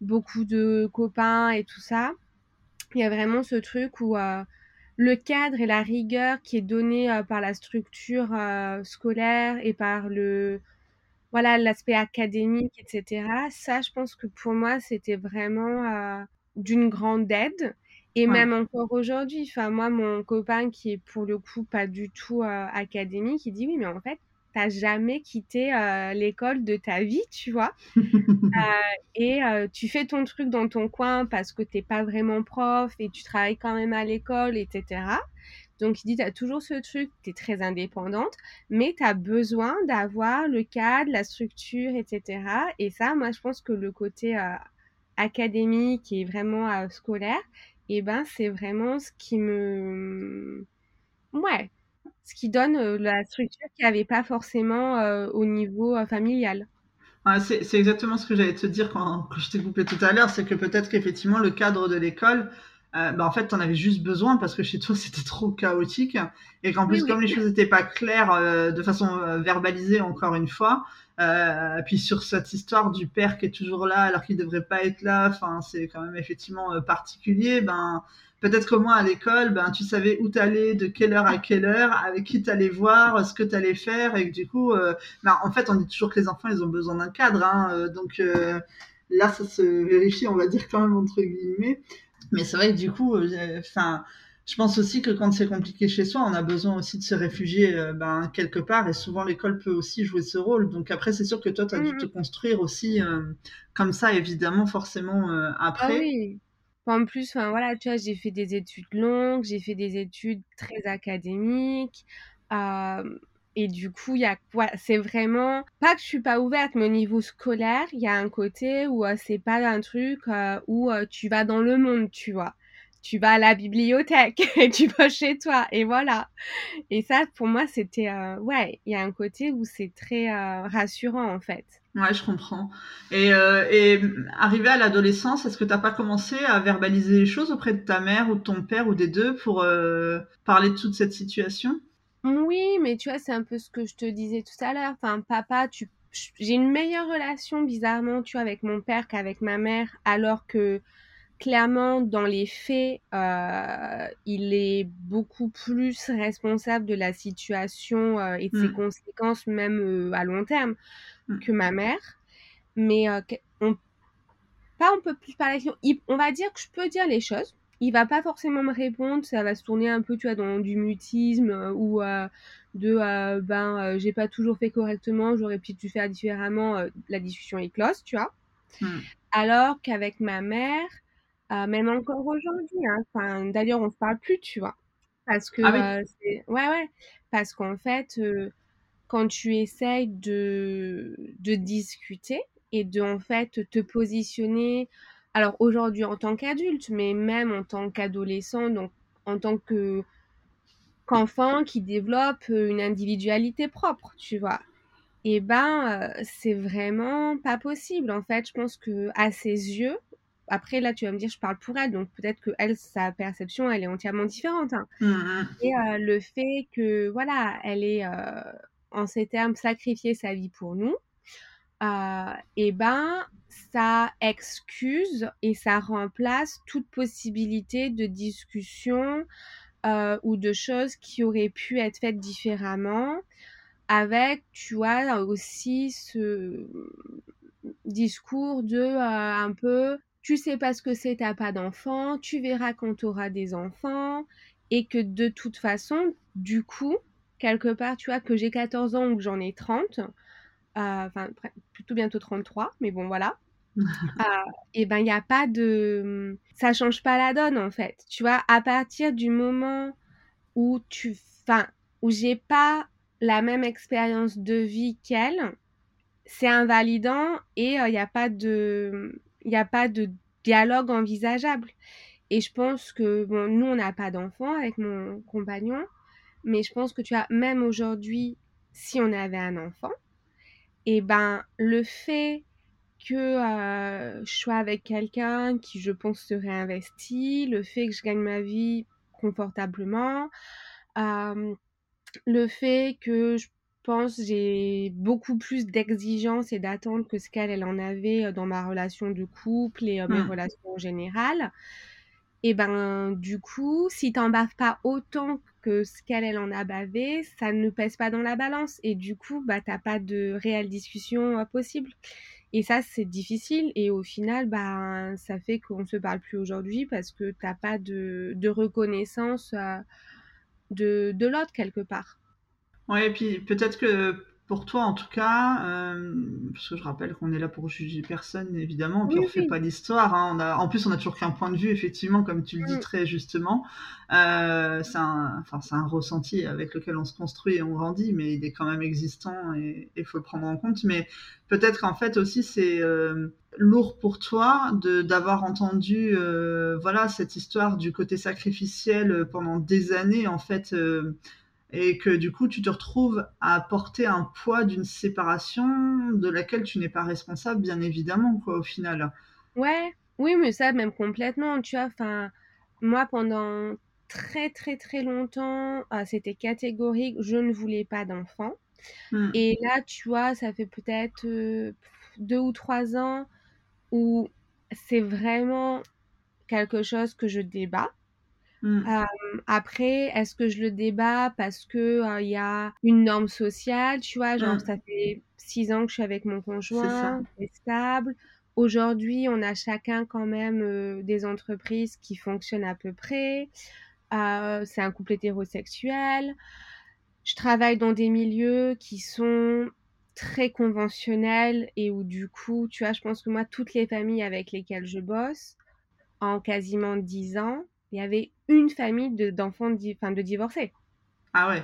beaucoup de copains et tout ça, il y a vraiment ce truc où le cadre et la rigueur qui est donné par la structure scolaire et par le voilà l'aspect académique, etc. Ça, je pense que pour moi, c'était vraiment d'une grande aide. Et même encore aujourd'hui, enfin moi, mon copain qui est pour le coup pas du tout académique, il dit oui, mais en fait, t'as jamais quitté euh, l'école de ta vie, tu vois. Euh, et euh, tu fais ton truc dans ton coin parce que t'es pas vraiment prof et tu travailles quand même à l'école, etc. Donc il dit, tu as toujours ce truc, tu es très indépendante, mais tu as besoin d'avoir le cadre, la structure, etc. Et ça, moi, je pense que le côté académique et vraiment scolaire, et eh ben, c'est vraiment ce qui me... Ouais, ce qui donne la structure qu'il n'y avait pas forcément au niveau familial. c'est exactement ce que j'allais te dire quand, je t'ai coupé tout à l'heure, c'est que peut-être qu'effectivement le cadre de l'école, bah, en fait, tu en avais juste besoin parce que chez toi c'était trop chaotique et qu'en plus, comme les choses n'étaient pas claires de façon verbalisée, encore une fois, puis sur cette histoire du père qui est toujours là alors qu'il devrait pas être là, enfin, c'est quand même effectivement particulier. Ben, Peut-être que moi, à l'école, ben, tu savais où t'allais, de quelle heure à quelle heure, avec qui t'allais voir, ce que t'allais faire. Et du coup, euh, ben, en fait, on dit toujours que les enfants, ils ont besoin d'un cadre. Hein, euh, donc euh, là, ça se vérifie, on va dire quand même, entre guillemets. Mais c'est vrai que du coup, enfin... je pense aussi que quand c'est compliqué chez soi, on a besoin aussi de se réfugier ben, quelque part et souvent l'école peut aussi jouer ce rôle. Donc après, c'est sûr que toi, tu as dû mmh te construire aussi comme ça, évidemment, forcément après. Ah oui. En plus, enfin voilà, tu vois, j'ai fait des études longues, j'ai fait des études très académiques. et du coup, il y a quoi C'est vraiment pas que je suis pas ouverte, mais au niveau scolaire, il y a un côté où c'est pas un truc où tu vas dans le monde, tu vois. Tu vas à la bibliothèque et tu vas chez toi et voilà. Et ça, pour moi, c'était ouais, il y a un côté où c'est très rassurant en fait. Ouais, je comprends. Et, euh, et arrivé à l'adolescence, est-ce que tu n'as pas commencé à verbaliser les choses auprès de ta mère ou de ton père ou des deux pour euh, parler de toute cette situation? Oui, mais tu vois, c'est un peu ce que je te disais tout à l'heure. Enfin, papa, tu... j'ai une meilleure relation bizarrement, tu vois, avec mon père qu'avec ma mère, alors que clairement, dans les faits, euh, il est beaucoup plus responsable de la situation euh, et de ses mmh. conséquences, même euh, à long terme, mmh. que ma mère. Mais on, pas on peut plus parler. on va dire que je peux dire les choses. Il va pas forcément me répondre. Ça va se tourner un peu, tu vois, dans du mutisme ou de ben j'ai pas toujours fait correctement. J'aurais pu dû faire différemment. la discussion est close, tu vois. Mmh. Alors qu'avec ma mère, euh, même encore aujourd'hui. Hein. D'ailleurs, on se parle plus, tu vois. Parce que ah euh, ouais, ouais. Parce qu'en fait, euh, quand tu essayes de, de discuter et de en fait te positionner, alors aujourd'hui en tant qu'adulte, mais même en tant qu'adolescent, donc en tant que qu'enfant qui développe une individualité propre, tu vois. Et ben, c'est vraiment pas possible. En fait, je pense que à ses yeux, après, là, tu vas me dire, je parle pour elle, donc peut-être que elle, sa perception, elle est entièrement différente. Hein. Mmh et euh, le fait que, voilà, elle est, euh, en ces termes, sacrifié sa vie pour nous, euh, et eh ben, ça excuse et ça remplace toute possibilité de discussion ou de choses qui auraient pu être faites différemment, avec, tu vois, aussi ce discours de un peu tu sais pas ce que c'est, t'as pas d'enfant, tu verras quand tu auras des enfants, et que de toute façon, du coup, quelque part, tu vois, que j'ai 14 ans ou que j'en ai 30, euh, enfin, plutôt bientôt 33, mais bon, voilà. euh, et ben, il n'y a pas de. Ça change pas la donne, en fait. Tu vois, à partir du moment où tu. Enfin, où j'ai pas la même expérience de vie qu'elle, c'est invalidant et il euh, n'y a pas de il n'y a pas de dialogue envisageable. Et je pense que, bon, nous, on n'a pas d'enfant avec mon compagnon, mais je pense que tu as, même aujourd'hui, si on avait un enfant, et ben le fait que euh, je sois avec quelqu'un qui, je pense, se réinvestit, le fait que je gagne ma vie confortablement, euh, le fait que je pense j'ai beaucoup plus d'exigences et d'attentes que ce qu'elle elle en avait euh, dans ma relation de couple et mes mmh. relations en général. Et ben du coup, si t'en baves pas autant que ce qu'elle elle en a bavé, ça ne pèse pas dans la balance et du coup bah t'as pas de réelle discussion possible. Et ça, c'est difficile. Et au final, bah, ça fait qu'on ne se parle plus aujourd'hui parce que tu n'as pas de, de reconnaissance euh, de, de l'autre quelque part. Ouais, et puis peut-être que pour toi en tout cas, euh, parce que je rappelle qu'on est là pour juger personne évidemment, puis on ne fait pas l'histoire. Hein. en plus, on a toujours qu'un point de vue, effectivement, comme tu le dis mm. très justement. Euh, c'est un, ressenti avec lequel on se construit et on grandit, mais il est quand même existant et il faut le prendre en compte. Mais peut-être qu'en fait aussi c'est euh, lourd pour toi d'avoir entendu voilà cette histoire du côté sacrificiel pendant des années en fait et que du coup tu te retrouves à porter un poids d'une séparation de laquelle tu n'es pas responsable bien évidemment quoi au final. Ouais, oui mais ça même complètement tu vois enfin moi pendant très très très longtemps ah, c'était catégorique je ne voulais pas d'enfant hmm. et là tu vois ça fait peut-être euh, deux ou trois ans où c'est vraiment quelque chose que je débat Mmh. après, est-ce que je le débat parce que il y a une norme sociale, tu vois, genre mmh. ça fait six ans que je suis avec mon conjoint, c'est stable. Aujourd'hui, on a chacun quand même des entreprises qui fonctionnent à peu près. c'est un couple hétérosexuel. Je travaille dans des milieux qui sont très conventionnels et où du coup, tu vois, je pense que moi, toutes les familles avec lesquelles je bosse, en quasiment dix ans, il y avait une famille d'enfants de, de divorcés. Ah ouais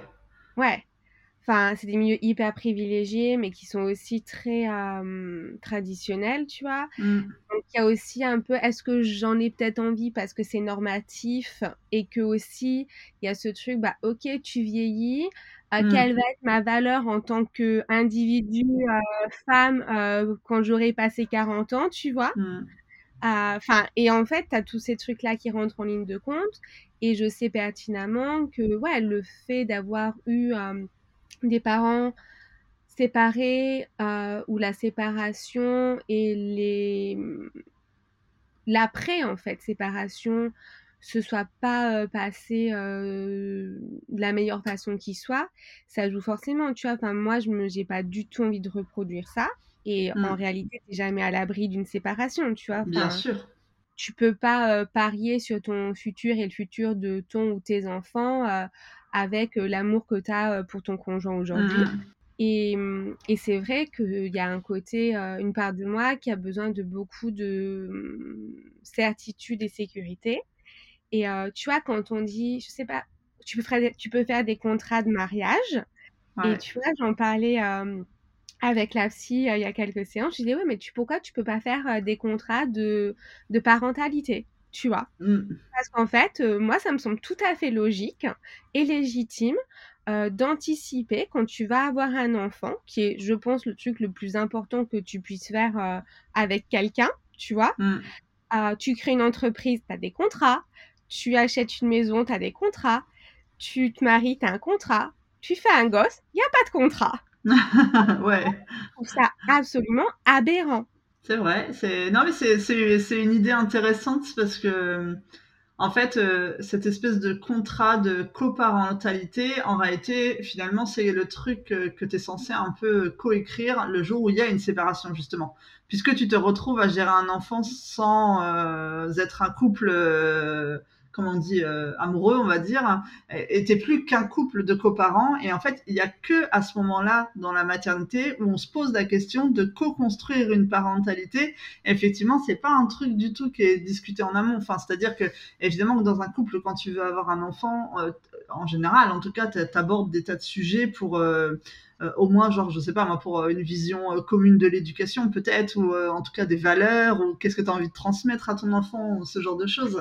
Ouais. Enfin, c'est des milieux hyper privilégiés, mais qui sont aussi très traditionnels, tu vois. Mm. Donc, il y a aussi un peu, est-ce que j'en ai peut-être envie parce que c'est normatif et que aussi, il y a ce truc, bah, ok, tu vieillis, euh, mm. quelle va être ma valeur en tant qu'individu, euh, femme, euh, quand j'aurai passé 40 ans, tu vois? Mm. Enfin, et en fait, tu as tous ces trucs-là qui rentrent en ligne de compte. Et je sais pertinemment que ouais, le fait d'avoir eu des parents séparés euh, ou la séparation et les l'après en fait séparation ce soit pas passé de la meilleure façon qui soit, ça joue forcément, tu vois. Enfin, moi, je n'ai pas du tout envie de reproduire ça. Et en mmh. réalité, tu n'es jamais à l'abri d'une séparation, tu vois. Bien sûr. Tu peux pas parier sur ton futur et le futur de ton ou tes enfants avec l'amour que tu as pour ton conjoint aujourd'hui. Mmh. Et, mmh, et c'est vrai qu'il y a un côté, une part de moi qui a besoin de beaucoup de certitude et sécurité. Et tu vois, quand on dit, je sais pas, tu peux faire, tu peux faire des contrats de mariage. Et tu vois, j'en parlais avec la psy il y a quelques séances. Je disais, oui, mais tu, pourquoi tu peux pas faire des contrats de, de parentalité tu vois? Mmh. Parce qu'en fait, moi, ça me semble tout à fait logique et légitime d'anticiper quand tu vas avoir un enfant, qui est, je pense, le truc le plus important que tu puisses faire avec quelqu'un, tu vois? Mmh. tu crées une entreprise, tu as des contrats tu achètes une maison, tu as des contrats, tu te maries, tu as un contrat, tu fais un gosse, il n'y a pas de contrat. ouais. Je trouve ça absolument aberrant. C'est vrai. C'est non mais c'est une idée intéressante parce que en fait euh, cette espèce de contrat de coparentalité en réalité finalement c'est le truc que, tu es censé un peu coécrire le jour où il y a une séparation justement puisque tu te retrouves à gérer un enfant sans euh, être un couple euh, comment on dit, euh, amoureux, on va dire, était plus qu'un couple de coparents. Et en fait, il n'y a que à ce moment-là, dans la maternité, où on se pose la question de co-construire une parentalité. effectivement, c'est pas un truc du tout qui est discuté en amont. C'est-à-dire que, évidemment, dans un couple, quand tu veux avoir un enfant, euh, en général, en tout cas, tu abordes des tas de sujets pour euh, au moins, genre, je sais pas, moi, pour une vision commune de l'éducation, peut-être, ou en tout cas des valeurs, ou qu'est-ce que tu as envie de transmettre à ton enfant, ce genre de choses.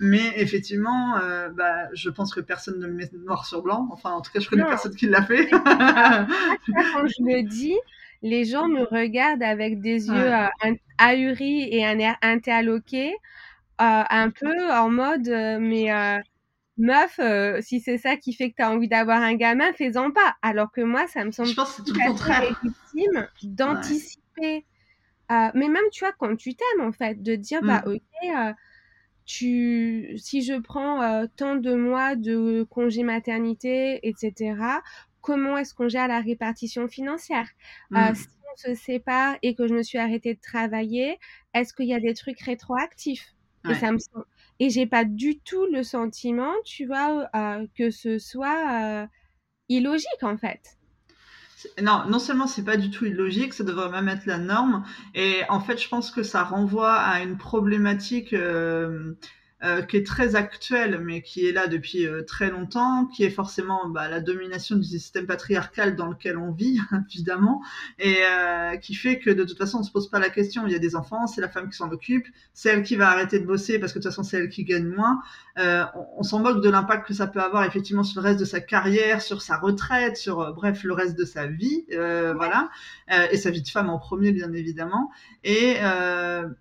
Mais effectivement, euh, bah, je pense que personne ne le met noir sur blanc. Enfin, en tout cas, je connais personne qui l'a fait. Quand je le dis, les gens me regardent avec des yeux ahuris et un air interloqué, un peu en mode mais meuf, si c'est ça qui fait que tu as envie d'avoir un gamin, fais-en pas. Alors que moi, ça me semble tout, légitime d'anticiper. mais même, tu vois, quand tu t'aimes, en fait, de dire, bah, mmh. ok, tu, si je prends tant de mois de congé maternité, etc., comment est-ce qu'on gère la répartition financière? Mmh. Si on se sépare et que je me suis arrêtée de travailler, est-ce qu'il y a des trucs rétroactifs? Et ça me et j'ai pas du tout le sentiment, tu vois, que ce soit illogique en fait. Non, non seulement c'est pas du tout illogique, ça devrait même être la norme. Et en fait, je pense que ça renvoie à une problématique euh, euh, qui est très actuelle, mais qui est là depuis euh, très longtemps, qui est forcément bah, la domination du système patriarcal dans lequel on vit, évidemment, et euh, qui fait que de toute façon, on se pose pas la question. Il y a des enfants, c'est la femme qui s'en occupe, c'est elle qui va arrêter de bosser parce que de toute façon, c'est elle qui gagne moins. On, on s'en moque de l'impact que ça peut avoir effectivement sur le reste de sa carrière, sur sa retraite, sur bref le reste de sa vie, voilà, et sa vie de femme en premier, bien évidemment. Et,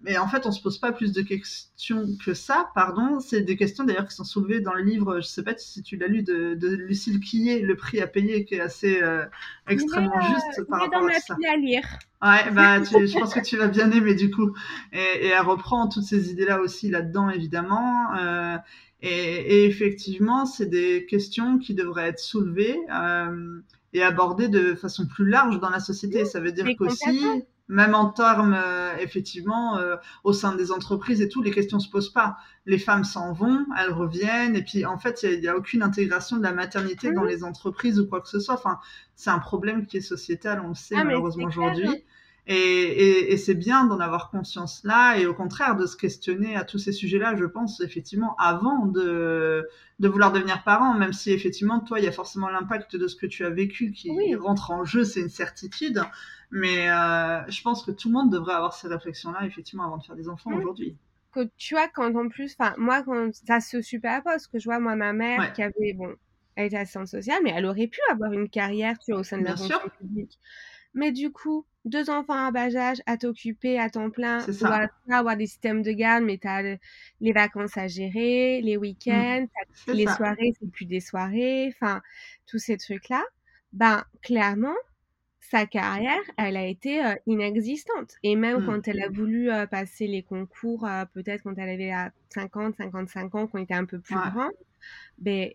et en fait, on se pose pas plus de questions que ça. Par pardon, c'est des questions d'ailleurs qui sont soulevées dans le livre, je ne sais pas si tu l'as lu, de, de, Lucille Quillet, Le prix à payer, qui est assez euh, extrêmement juste par rapport à ça. à lire. Ouais, bah, je pense que tu vas bien aimer du coup. Et, et elle reprend toutes ces idées-là aussi là-dedans, évidemment. Euh, et, et, effectivement, c'est des questions qui devraient être soulevées euh, et abordées de façon plus large dans la société. Ça veut dire qu'aussi même en termes, euh, effectivement, euh, au sein des entreprises et tout, les questions se posent pas. Les femmes s'en vont, elles reviennent, et puis en fait, il n'y a, aucune intégration de la maternité dans les entreprises ou quoi que ce soit. Enfin, c'est un problème qui est sociétal, on le sait ah, malheureusement aujourd'hui. Et, et, et c'est bien d'en avoir conscience là, et au contraire de se questionner à tous ces sujets-là, je pense effectivement avant de, de vouloir devenir parent, même si effectivement toi, il y a forcément l'impact de ce que tu as vécu qui rentre en jeu, c'est une certitude. Mais euh, je pense que tout le monde devrait avoir ces réflexions-là, effectivement, avant de faire des enfants aujourd'hui. Que tu vois, quand en plus, enfin, moi, quand ça se superpose, que je vois, moi, ma mère qui avait, bon, elle était assistante sociale, mais elle aurait pu avoir une carrière, tu vois, au sein de la fonction publique. Mais du coup, deux enfants à bas âge à t'occuper à temps plein, dois avoir des systèmes de garde, mais tu as les vacances à gérer, les mmh. week-ends, les soirées, c'est plus des soirées, enfin, tous ces trucs-là. Ben, clairement, sa carrière, elle a été inexistante. Et même mmh. quand elle a voulu passer les concours, peut-être quand elle avait 50, 55 ans, quand elle était un peu plus grand, ben,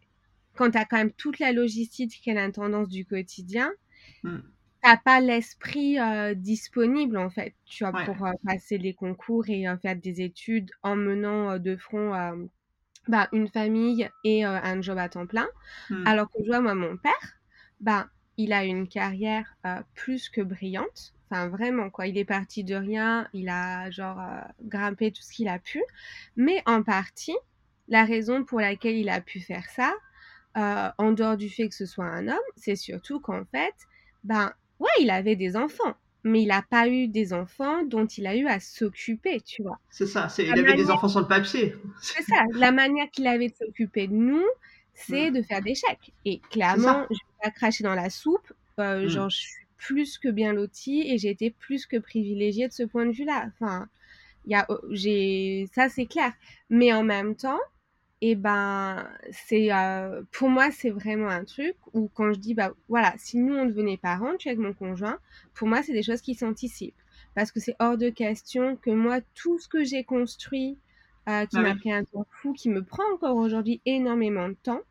quand tu as quand même toute la logistique et l'intendance du quotidien, mmh. t'as pas l'esprit disponible en fait, tu vois, pour passer les concours et faire des études en menant de front bah, une famille et un job à temps plein. Mmh. Alors que je vois moi mon père, bah il a une carrière euh, plus que brillante. Enfin, vraiment, quoi. Il est parti de rien. Il a, genre, euh, grimpé tout ce qu'il a pu. Mais en partie, la raison pour laquelle il a pu faire ça, euh, en dehors du fait que ce soit un homme, c'est surtout qu'en fait, ben, ouais, il avait des enfants. Mais il n'a pas eu des enfants dont il a eu à s'occuper, tu vois. C'est ça, il avait des enfants sur le papier. C'est ça, la manière qu'il avait de s'occuper de nous, c'est de faire des chèques. Et clairement, je pas cracher dans la soupe. Euh, mmh. Genre, je suis plus que bien lotie et j'ai été plus que privilégiée de ce point de vue-là. Enfin, y a, oh, j'ai, ça c'est clair. Mais en même temps, et eh ben, c'est, euh, pour moi, c'est vraiment un truc où quand je dis, bah voilà, si nous on devenait parents, tu es avec mon conjoint, pour moi, c'est des choses qui s'anticipent. Parce que c'est hors de question que moi, tout ce que j'ai construit, euh, qui ah m'a pris un temps fou, qui me prend encore aujourd'hui énormément de temps,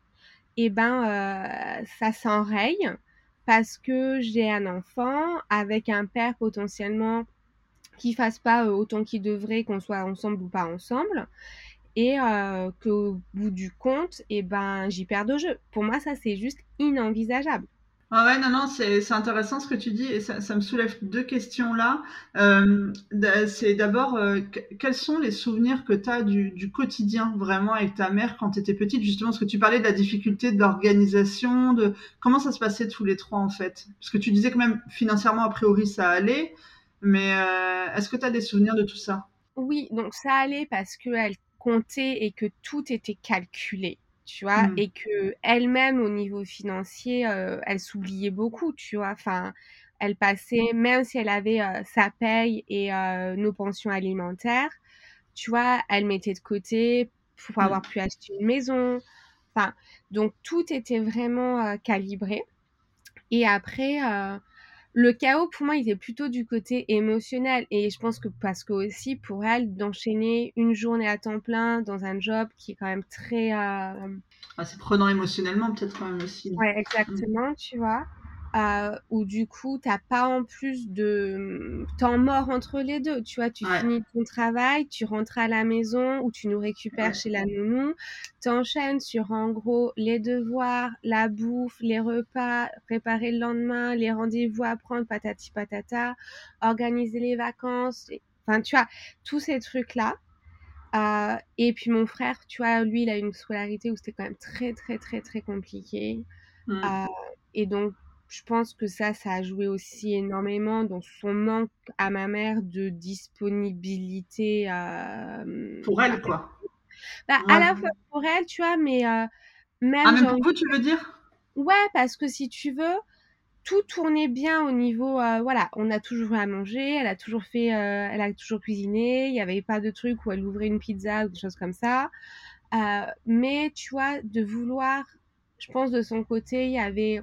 eh ben euh, ça s'enraye parce que j'ai un enfant avec un père potentiellement qui fasse pas euh, autant qu'il devrait, qu'on soit ensemble ou pas ensemble, et euh, qu'au bout du compte, eh ben j'y perds de jeu. Pour moi, ça c'est juste inenvisageable. Ah ouais, non, non, c'est intéressant ce que tu dis et ça, ça me soulève deux questions là. Euh, c'est d'abord, euh, quels sont les souvenirs que tu as du, du, quotidien vraiment avec ta mère quand tu étais petite, justement, parce que tu parlais de la difficulté de l'organisation, de comment ça se passait tous les trois en fait? Parce que tu disais que même financièrement, a priori, ça allait, mais euh, est-ce que tu as des souvenirs de tout ça? Oui, donc ça allait parce qu'elle comptait et que tout était calculé tu vois, mmh. et que elle-même au niveau financier, euh, elle s'oubliait beaucoup, tu vois. Enfin, elle passait, même si elle avait sa paye et nos pensions alimentaires, tu vois, elle mettait de côté pour mmh. avoir pu acheter une maison. Enfin, donc tout était vraiment calibré. Et après, le chaos, pour moi, il était plutôt du côté émotionnel. Et je pense que parce que aussi, pour elle, d'enchaîner une journée à temps plein dans un job qui est quand même très... Euh... Ah, c'est prenant émotionnellement, peut-être quand même aussi. Ouais, exactement, tu vois euh, où du coup, t'as pas en plus de temps mort entre les deux. Tu vois, tu finis ton travail, tu rentres à la maison ou tu nous récupères chez la nounou, t'enchaînes sur en gros les devoirs, la bouffe, les repas, préparer le lendemain, les rendez-vous à prendre, patati patata, organiser les vacances. Enfin, tu vois, tous ces trucs-là. Euh, et puis mon frère, tu vois, lui, il a une scolarité où c'était quand même très, très, très, très compliqué. Mmh. Euh, et donc, je pense que ça, ça a joué aussi énormément dans son manque à ma mère de disponibilité. Euh, pour elle, quoi. Bah, À la fois pour elle, tu vois, mais euh, même. Ah, même pour vous, tu veux dire? Ouais, parce que si tu veux, tout tournait bien au niveau. Euh, voilà, on a toujours à manger, elle a toujours fait. elle a toujours cuisiné, il n'y avait pas de truc où elle ouvrait une pizza ou des choses comme ça. mais tu vois, de vouloir. Je pense de son côté, il y avait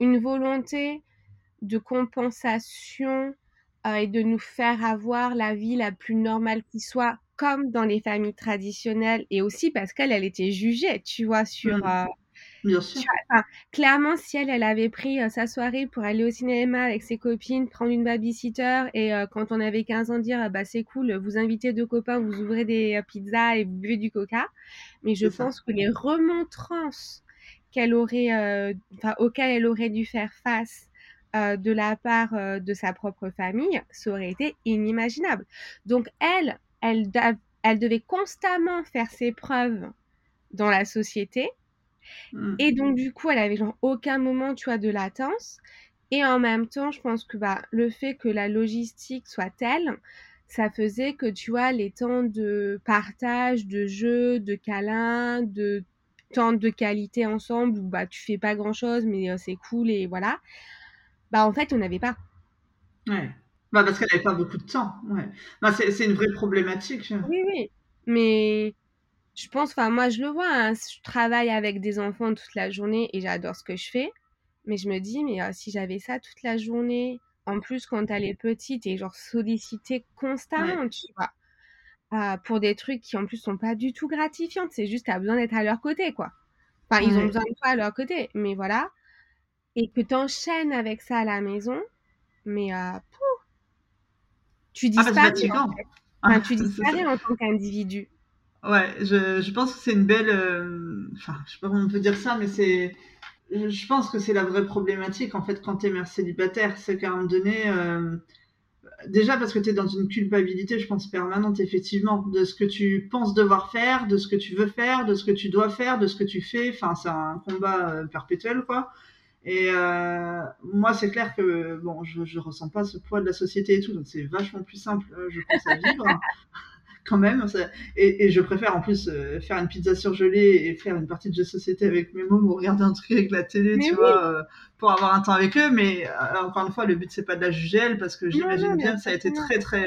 une volonté de compensation euh, et de nous faire avoir la vie la plus normale qui soit, comme dans les familles traditionnelles, et aussi parce qu'elle, elle était jugée, tu vois, sur... Mmh. Euh, Bien sûr. clairement, si elle, elle avait pris euh, sa soirée pour aller au cinéma avec ses copines, prendre une babysitter, et quand on avait 15 ans, dire bah c'est cool, vous invitez deux copains, vous ouvrez des pizzas et vous buvez du coca. Mais je pense que les remontrances qu'elle aurait, euh, enfin, auquel elle aurait dû faire face euh, de la part euh, de sa propre famille, ça aurait été inimaginable. Donc elle, elle, elle devait constamment faire ses preuves dans la société. Mmh. Et donc, du coup, elle avait genre aucun moment, tu vois, de latence. Et en même temps, je pense que bah, le fait que la logistique soit telle, ça faisait que, tu vois, les temps de partage, de jeu, de câlin, de temps de qualité ensemble où bah tu fais pas grand chose mais euh, c'est cool et voilà. Bah en fait on n'avait pas. Ouais. Bah parce qu'elle n'avait pas beaucoup de temps ouais. Bah, c'est une vraie problématique oui oui. Mais je pense enfin moi je le vois hein, je travaille avec des enfants toute la journée et j'adore ce que je fais. Mais je me dis mais euh, si j'avais ça toute la journée en plus quand elle est petite et genre sollicitée constamment tu vois euh, pour des trucs qui en plus sont pas du tout gratifiants. C'est juste as besoin d'être à leur côté, quoi. Enfin, ils ont besoin de toi à leur côté, mais voilà. Et que tu enchaînes avec ça à la maison, mais euh, tu ah, disparais. en, enfin, tu disparais en tant qu'individu. Ouais, je, je, pense que c'est une belle. Euh, enfin, je sais pas comment on peut dire ça, mais c'est. Je pense que c'est la vraie problématique en fait quand tu es mère célibataire. C'est qu'à un moment donné, euh, déjà parce que tu es dans une culpabilité, je pense, permanente, effectivement, de ce que tu penses devoir faire, de ce que tu veux faire, de ce que tu dois faire, de ce que tu fais. Enfin, c'est un combat euh, perpétuel, quoi. Et euh, moi, c'est clair que, bon, je, je ressens pas ce poids de la société et tout, donc c'est vachement plus simple, euh, je pense, à vivre quand même. Et, je préfère en plus euh, faire une pizza surgelée et faire une partie de jeu de société avec mes mômes ou regarder un truc avec la télé, tu vois, euh, pour avoir un temps avec eux. Mais euh, encore une fois, le but c'est pas de la juger elle parce que j'imagine bien que ça a été très très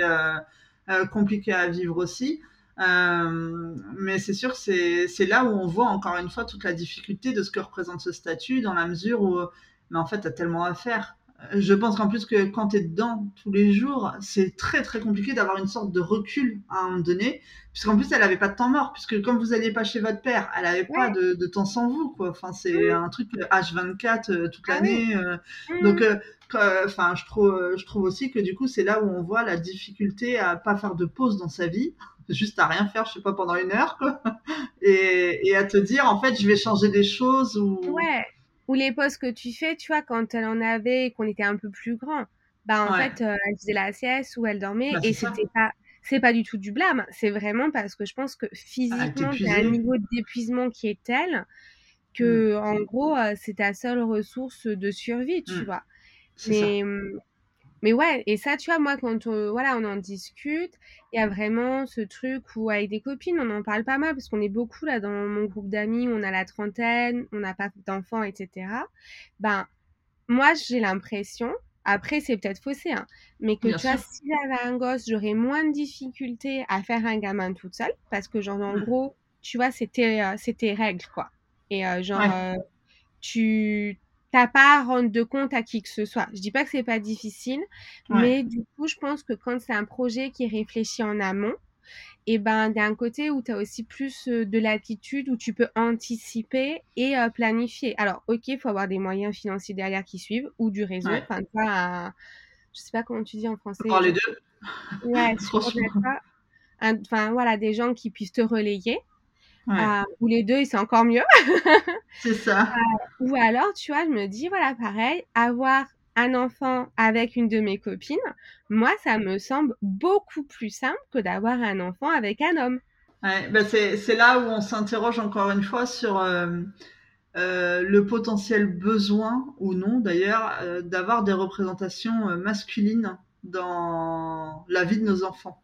compliqué à vivre aussi. mais c'est sûr, c'est là où on voit encore une fois toute la difficulté de ce que représente ce statut, dans la mesure où, mais en fait, tu as tellement à faire je pense qu'en plus que quand tu es dedans tous les jours, c'est très très compliqué d'avoir une sorte de recul à un moment donné, puisqu'en plus elle avait pas de temps mort, puisque comme vous n'alliez pas chez votre père, elle avait pas de, de, temps sans vous, quoi. Enfin, c'est un truc H24 euh, toute ah l'année. Euh. Mmh. donc, euh, enfin, je trouve, je trouve aussi que du coup, c'est là où on voit la difficulté à pas faire de pause dans sa vie, juste à rien faire, je sais pas, pendant une heure, quoi, et, et à te dire, en fait, je vais changer des choses ou. Ouais ou les pauses que tu fais, tu vois, quand elle en avait et qu'on était un peu plus grand, bah en fait, euh, elle faisait la sieste ou elle dormait bah, et c'était pas c'est pas du tout du blâme, c'est vraiment parce que je pense que physiquement, tu as un niveau d'épuisement qui est tel que mmh. en gros, euh, c'est ta seule ressource de survie, tu mmh. vois. Mais mais ouais, et ça, tu vois, moi, quand on, voilà, on en discute, il y a vraiment ce truc où, avec des copines, on en parle pas mal, parce qu'on est beaucoup là dans mon groupe d'amis, on a la trentaine, on n'a pas d'enfants, etc. Ben, moi, j'ai l'impression, après, c'est peut-être faussé, hein, mais que tu vois, si j'avais un gosse, j'aurais moins de difficultés à faire un gamin toute seule, parce que, genre, en gros, tu vois, c'était tes règles, quoi. Et genre, tu t'as pas à rendre de compte à qui que ce soit. Je dis pas que c'est pas difficile, mais du coup, je pense que quand c'est un projet qui est réfléchi en amont, et ben d'un côté où tu as aussi plus de latitude où tu peux anticiper et planifier. Alors, OK, il faut avoir des moyens financiers derrière qui suivent ou du réseau, enfin toi je sais pas comment tu dis en français. Par les deux. Ouais, enfin voilà, des gens qui puissent te relayer. Euh, ou les deux, et c'est encore mieux. c'est ça. Euh, ou alors, tu vois, je me dis, voilà, pareil, avoir un enfant avec une de mes copines, moi, ça me semble beaucoup plus simple que d'avoir un enfant avec un homme. Ouais, ben c'est là où on s'interroge encore une fois sur euh, le potentiel besoin, ou non d'ailleurs, d'avoir des représentations masculines dans la vie de nos enfants.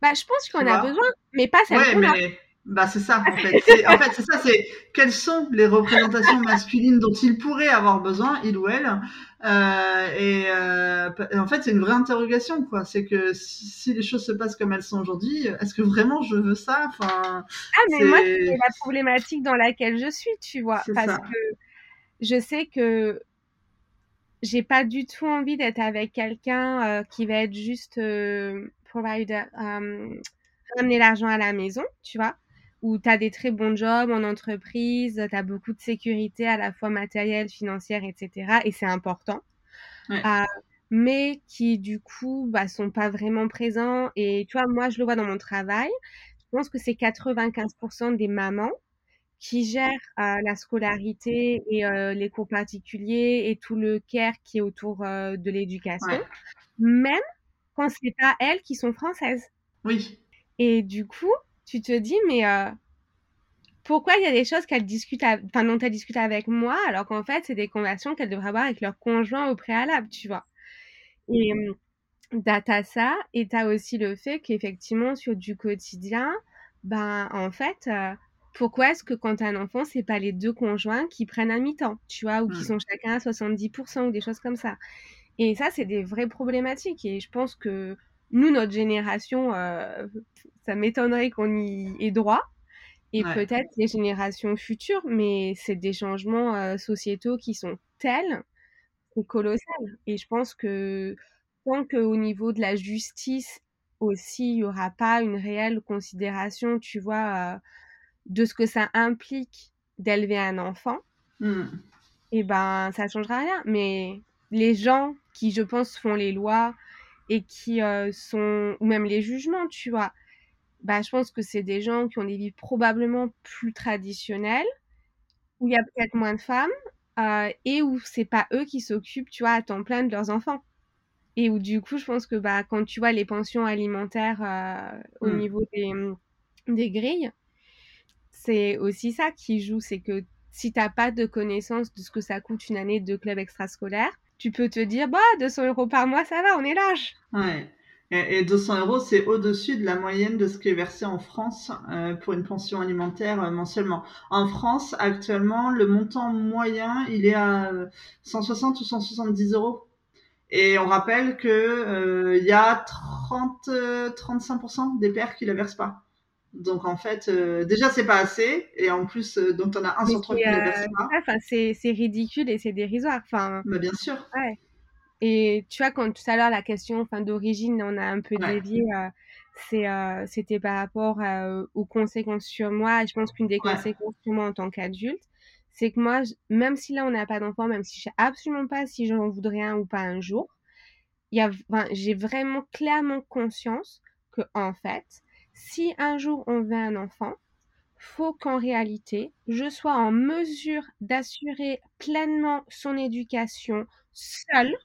Bah, je pense qu'on a besoin, mais pas celle qu'on mais... Bah c'est ça en fait. En fait c'est ça, c'est quelles sont les représentations masculines dont il pourrait avoir besoin, il ou elle. Euh, et, euh, en fait c'est une vraie interrogation quoi. C'est que si, les choses se passent comme elles sont aujourd'hui, est-ce que vraiment je veux ça? Enfin. Ah mais moi c'est la problématique dans laquelle je suis, tu vois, parce que je sais que j'ai pas du tout envie d'être avec quelqu'un euh, qui va être juste provider, ramener l'argent à la maison, tu vois où tu as des très bons jobs en entreprise, tu as beaucoup de sécurité à la fois matérielle, financière, etc. Et c'est important. Euh, mais qui du coup bah, sont pas vraiment présents. Et tu vois, moi je le vois dans mon travail, je pense que c'est 95% des mamans qui gèrent euh, la scolarité et euh, les cours particuliers et tout le care qui est autour de l'éducation, même quand c'est pas elles qui sont françaises. Oui. Et du coup, tu te dis, mais euh, pourquoi il y a des choses qu'elles discutent, enfin, dont elles discutent avec moi, alors qu'en fait, c'est des conversations qu'elles devraient avoir avec leur conjoint au préalable, tu vois? Et t'as ça, et t'as aussi le fait qu'effectivement, sur du quotidien, ben, en fait, euh, pourquoi est-ce que quand t'as un enfant, c'est pas les deux conjoints qui prennent un mi-temps, tu vois, ou qui mmh. sont chacun à 70% ou des choses comme ça? Et ça, c'est des vraies problématiques. Et je pense que nous, notre génération, euh, ça m'étonnerait qu'on y ait droit. Et peut-être les générations futures, mais c'est des changements euh, sociétaux qui sont tels, c'est colossal. Et je pense que tant qu'au niveau de la justice aussi, il n'y aura pas une réelle considération, tu vois, euh, de ce que ça implique d'élever un enfant, mmh. et eh ben ça changera rien. Mais les gens qui, je pense, font les lois et qui euh, sont, ou même les jugements, tu vois, bah, je pense que c'est des gens qui ont des vies probablement plus traditionnelles, où il y a peut-être moins de femmes, euh, et où c'est pas eux qui s'occupent, tu vois, à temps plein de leurs enfants. Et où du coup, je pense que bah, quand tu vois les pensions alimentaires euh, au mmh. niveau des, des grilles, c'est aussi ça qui joue, c'est que si t'as pas de connaissance de ce que ça coûte une année de club extrascolaire, tu peux te dire, bah, 200 euros par mois, ça va, on est large. Ouais. Et 200 euros, c'est au-dessus de la moyenne de ce qui est versé en France euh, pour une pension alimentaire euh, mensuellement. En France, actuellement, le montant moyen, il est à 160 ou 170 euros. Et on rappelle que il y a 30, 35% des pères qui la versent pas. Donc en fait, euh, déjà c'est pas assez, et en plus, euh, donc t'en as un sur trois qui ne verse pas. Enfin, c'est ridicule et c'est dérisoire. Enfin. Bah, bien sûr. Ouais. Et tu vois, quand tout à l'heure la question, enfin d'origine, on a un peu dévié. Euh, euh, c'était par rapport aux conséquences sur moi. Je pense qu'une des conséquences sur moi en tant qu'adulte, c'est que moi, même si là on n'a pas d'enfant, même si je sais absolument pas si j'en voudrais un ou pas un jour, il y a, j'ai vraiment clairement conscience que en fait, si un jour on veut un enfant, faut qu'en réalité, je sois en mesure d'assurer pleinement son éducation seule.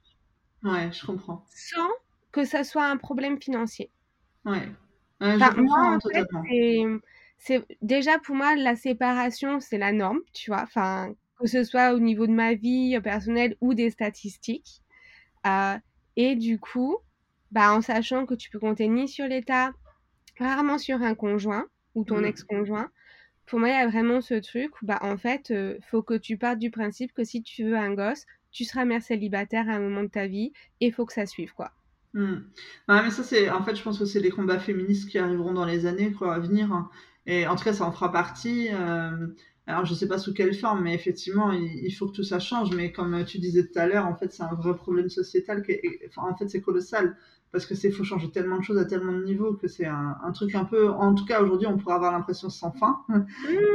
Ouais, je comprends. Sans que ça soit un problème financier. Ouais. je comprends totalement. c'est déjà pour moi la séparation, c'est la norme, tu vois. Enfin, que ce soit au niveau de ma vie personnelle ou des statistiques. Euh, et du coup, bah, en sachant que tu peux compter ni sur l'État rarement sur un conjoint ou ton mmh. ex-conjoint. Pour moi, il y a vraiment ce truc où, bah, en fait, il euh, faut que tu partes du principe que si tu veux un gosse, tu seras mère célibataire à un moment de ta vie et il faut que ça suive, quoi. Hmm. mais ça, c'est. En fait, je pense que c'est les combats féministes qui arriveront dans les années quoi, à venir. Hein. Et en tout cas, ça en fera partie. Euh, alors, je sais pas sous quelle forme, mais effectivement, il, faut que tout ça change. Mais comme tu disais tout à l'heure, en fait, c'est un vrai problème sociétal. Qui enfin, en fait, c'est colossal parce que c'est faut changer tellement de choses à tellement de niveaux que c'est un, un, truc un peu en tout cas aujourd'hui on pourrait avoir l'impression sans fin. Mmh.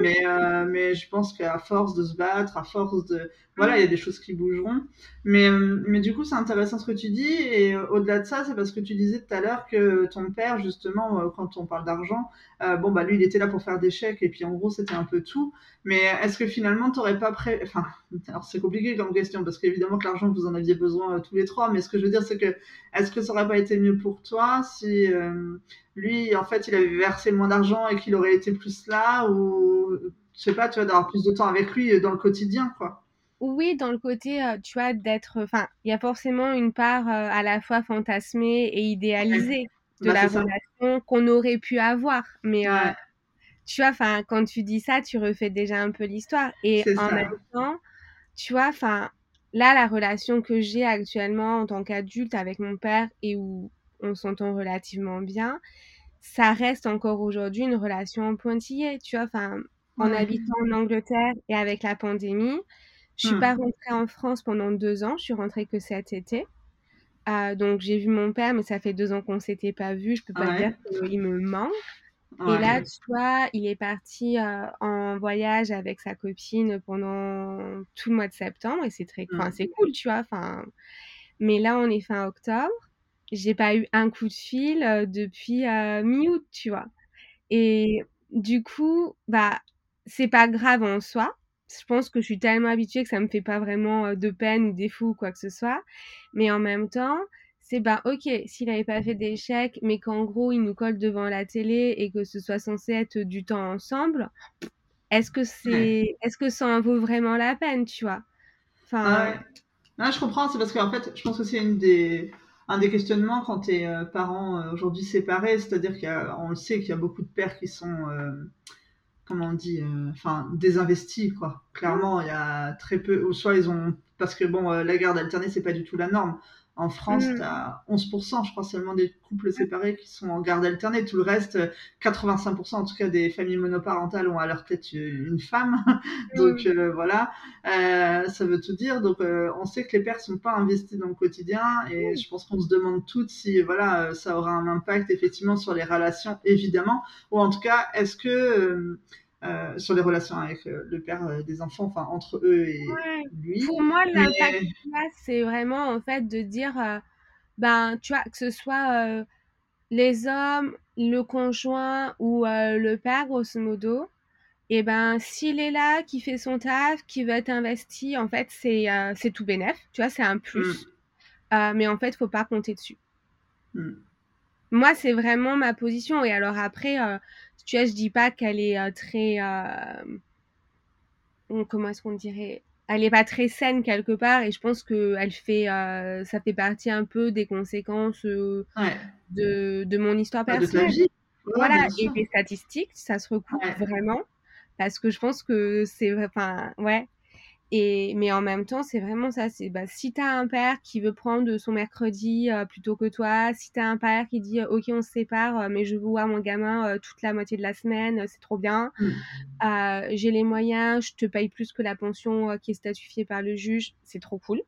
mais euh, mais je pense qu'à force de se battre à force de voilà il y a des choses qui bougeront. Mais mais du coup c'est intéressant ce que tu dis. Et euh, au-delà de ça c'est parce que tu disais tout à l'heure que ton père justement euh, quand on parle d'argent euh, bon bah lui il était là pour faire des chèques et puis en gros c'était un peu tout. Mais est-ce que finalement t'aurais pas pré enfin alors c'est compliqué comme question parce qu'évidemment que l'argent vous en aviez besoin tous les trois. Mais ce que je veux dire c'est que est-ce que ça aurait pas été mieux pour toi si euh, lui, en fait, il avait versé moins d'argent et qu'il aurait été plus là ou je sais pas, tu vois, d'avoir plus de temps avec lui dans le quotidien, quoi. Oui, dans le côté, euh, tu vois, d'être. Enfin, il y a forcément une part euh, à la fois fantasmée et idéalisée de bah, la relation qu'on aurait pu avoir. Mais tu vois, enfin, quand tu dis ça, tu refais déjà un peu l'histoire. Et en même temps, tu vois, enfin, là, la relation que j'ai actuellement en tant qu'adulte avec mon père et où on s'entend relativement bien, ça reste encore aujourd'hui une relation pointillée, tu vois, enfin, en habitant en Angleterre et avec la pandémie, je suis mmh. pas rentrée en France pendant deux ans, je suis rentrée que cet été. Euh, donc j'ai vu mon père, mais ça fait deux ans qu'on s'était pas vu. Je peux pas dire qu'il me manque. Et là, tu vois, il est parti euh, en voyage avec sa copine pendant tout le mois de septembre et c'est très, mmh. c'est cool, tu vois. Enfin, mais là, on est fin octobre. J'ai pas eu un coup de fil euh, depuis euh, mi-août, tu vois. Et du coup, bah, c'est pas grave en soi. Je pense que je suis tellement habituée que ça me fait pas vraiment de peine ou défaut ou quoi que ce soit. Mais en même temps, c'est bah ok, s'il n'avait pas fait d'échec, mais qu'en gros il nous colle devant la télé et que ce soit censé être du temps ensemble, est-ce que c'est, est-ce que ça en vaut vraiment la peine, tu vois? Enfin. Non, je comprends, c'est parce qu'en fait, je pense que c'est une des un des questionnements quand tu es euh, parent euh, aujourd'hui séparés, c'est-à-dire qu'on le sait qu'il y a beaucoup de pères qui sont, euh, comment on dit, enfin, désinvestis, quoi. Clairement, il y a très peu, ou soit ils ont, parce que bon, la garde alternée, c'est pas du tout la norme. En France, mmh. tu as 11%, je crois, seulement des couples séparés qui sont en garde alternée. Tout le reste, 85% en tout cas des familles monoparentales ont à leur tête une femme. Donc mmh. euh, voilà, euh, ça veut tout dire. Donc euh, on sait que les pères sont pas investis dans le quotidien et je pense qu'on se demande toutes si voilà ça aura un impact effectivement sur les relations, évidemment. Ou en tout cas, est-ce que euh, sur les relations avec euh, le père euh, des enfants, enfin entre eux et lui. Pour moi, l'impact, c'est vraiment en fait de dire, ben, tu vois, que ce soit les hommes, le conjoint ou le père, grosso modo, et ben, s'il est là, qui fait son taf, qui veut être investi, en fait, c'est c'est tout bénef, tu vois, c'est un plus. Mm. mais en fait, faut pas compter dessus. Mm. Moi, c'est vraiment ma position. Et alors après, tu vois, je dis pas qu'elle est euh, très. Euh, comment est-ce qu'on dirait? Elle est pas très saine quelque part, et je pense que elle fait, euh, ça fait partie un peu des conséquences de, de mon histoire personnelle. voilà, et des statistiques, ça se recoupe vraiment, parce que je pense que c'est, enfin, ouais, et, mais en même temps, c'est vraiment ça. C'est bah, si tu as un père qui veut prendre son mercredi euh, plutôt que toi, si tu as un père qui dit Ok, on se sépare, euh, mais je veux voir mon gamin euh, toute la moitié de la semaine, c'est trop bien. Mmh. J'ai les moyens, je te paye plus que la pension qui est statifiée par le juge, c'est trop cool.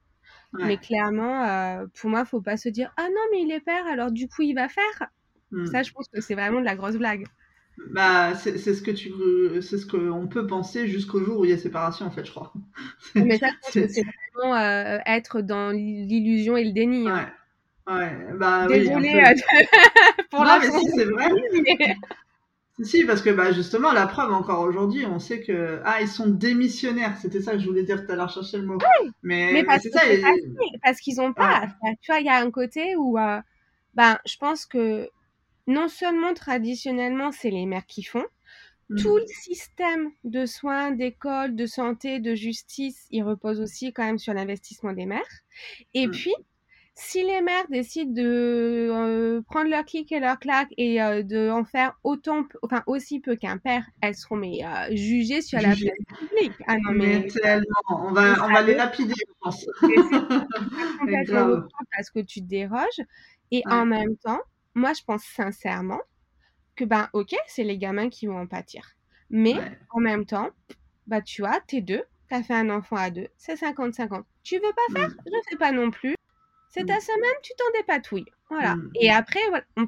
Mais clairement, pour moi, faut pas se dire Ah non, mais il est père, alors du coup, il va faire. Mmh. Ça, je pense que c'est vraiment de la grosse blague. Bah, c'est ce que tu c'est ce qu'on peut penser jusqu'au jour où il y a séparation, en fait, je crois. Mais ça, c'est vraiment euh, être dans l'illusion et le déni. Hein. Ouais. ouais. Bah, Désolée oui, euh, pour non, mais si, c'est vrai. Si, parce que bah, justement, la preuve encore aujourd'hui, on sait que ah ils sont démissionnaires. C'était ça que je voulais dire tout à l'heure, chercher le mot. Oui, mais, parce, ça, parce qu'ils n'ont pas. Tu vois, il y a un côté où, euh, ben, je pense que non seulement traditionnellement, c'est les mères qui font, mmh. tout le système de soins, d'école, de santé, de justice, il repose aussi quand même sur l'investissement des mères. Et mmh. puis, si les mères décident de euh, prendre leur clic et leur claque et euh, de en faire autant, enfin aussi peu qu'un père, elles seront mais euh, jugées sur la place publique. Ah non mais, tellement, on va, on va les lapider, je pense. parce que tu déroges et en même temps, moi je pense sincèrement que ben ok, c'est les gamins qui vont en pâtir, mais en même temps, bah tu vois, t'es deux, t'as fait un enfant à deux, c'est 50-50. Tu veux pas faire, mm. je fais pas non plus. C'est ta mm. semaine, tu t'en dépatouilles. Voilà. Mm. Et après, on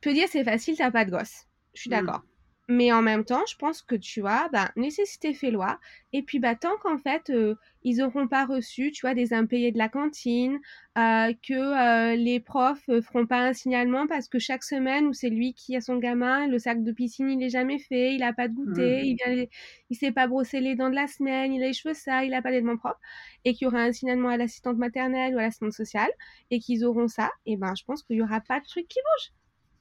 peut dire c'est facile, t'as pas de gosse. Je suis d'accord. Mais en même temps, je pense que tu vois, bah, nécessité fait loi. Et puis, bah, tant qu'en fait, euh, ils n'auront pas reçu, tu vois, des impayés de la cantine, euh, que euh, les profs ne feront pas un signalement parce que chaque semaine où c'est lui qui a son gamin, le sac de piscine, il n'est jamais fait, il n'a pas de goûter, il ne il s'est pas brossé les dents de la semaine, il a les cheveux ça, il n'a pas d'aidement propre, et qu'il y aura un signalement à l'assistante maternelle ou à l'assistante sociale, et qu'ils auront ça, et ben, je pense qu'il n'y aura pas de truc qui bouge.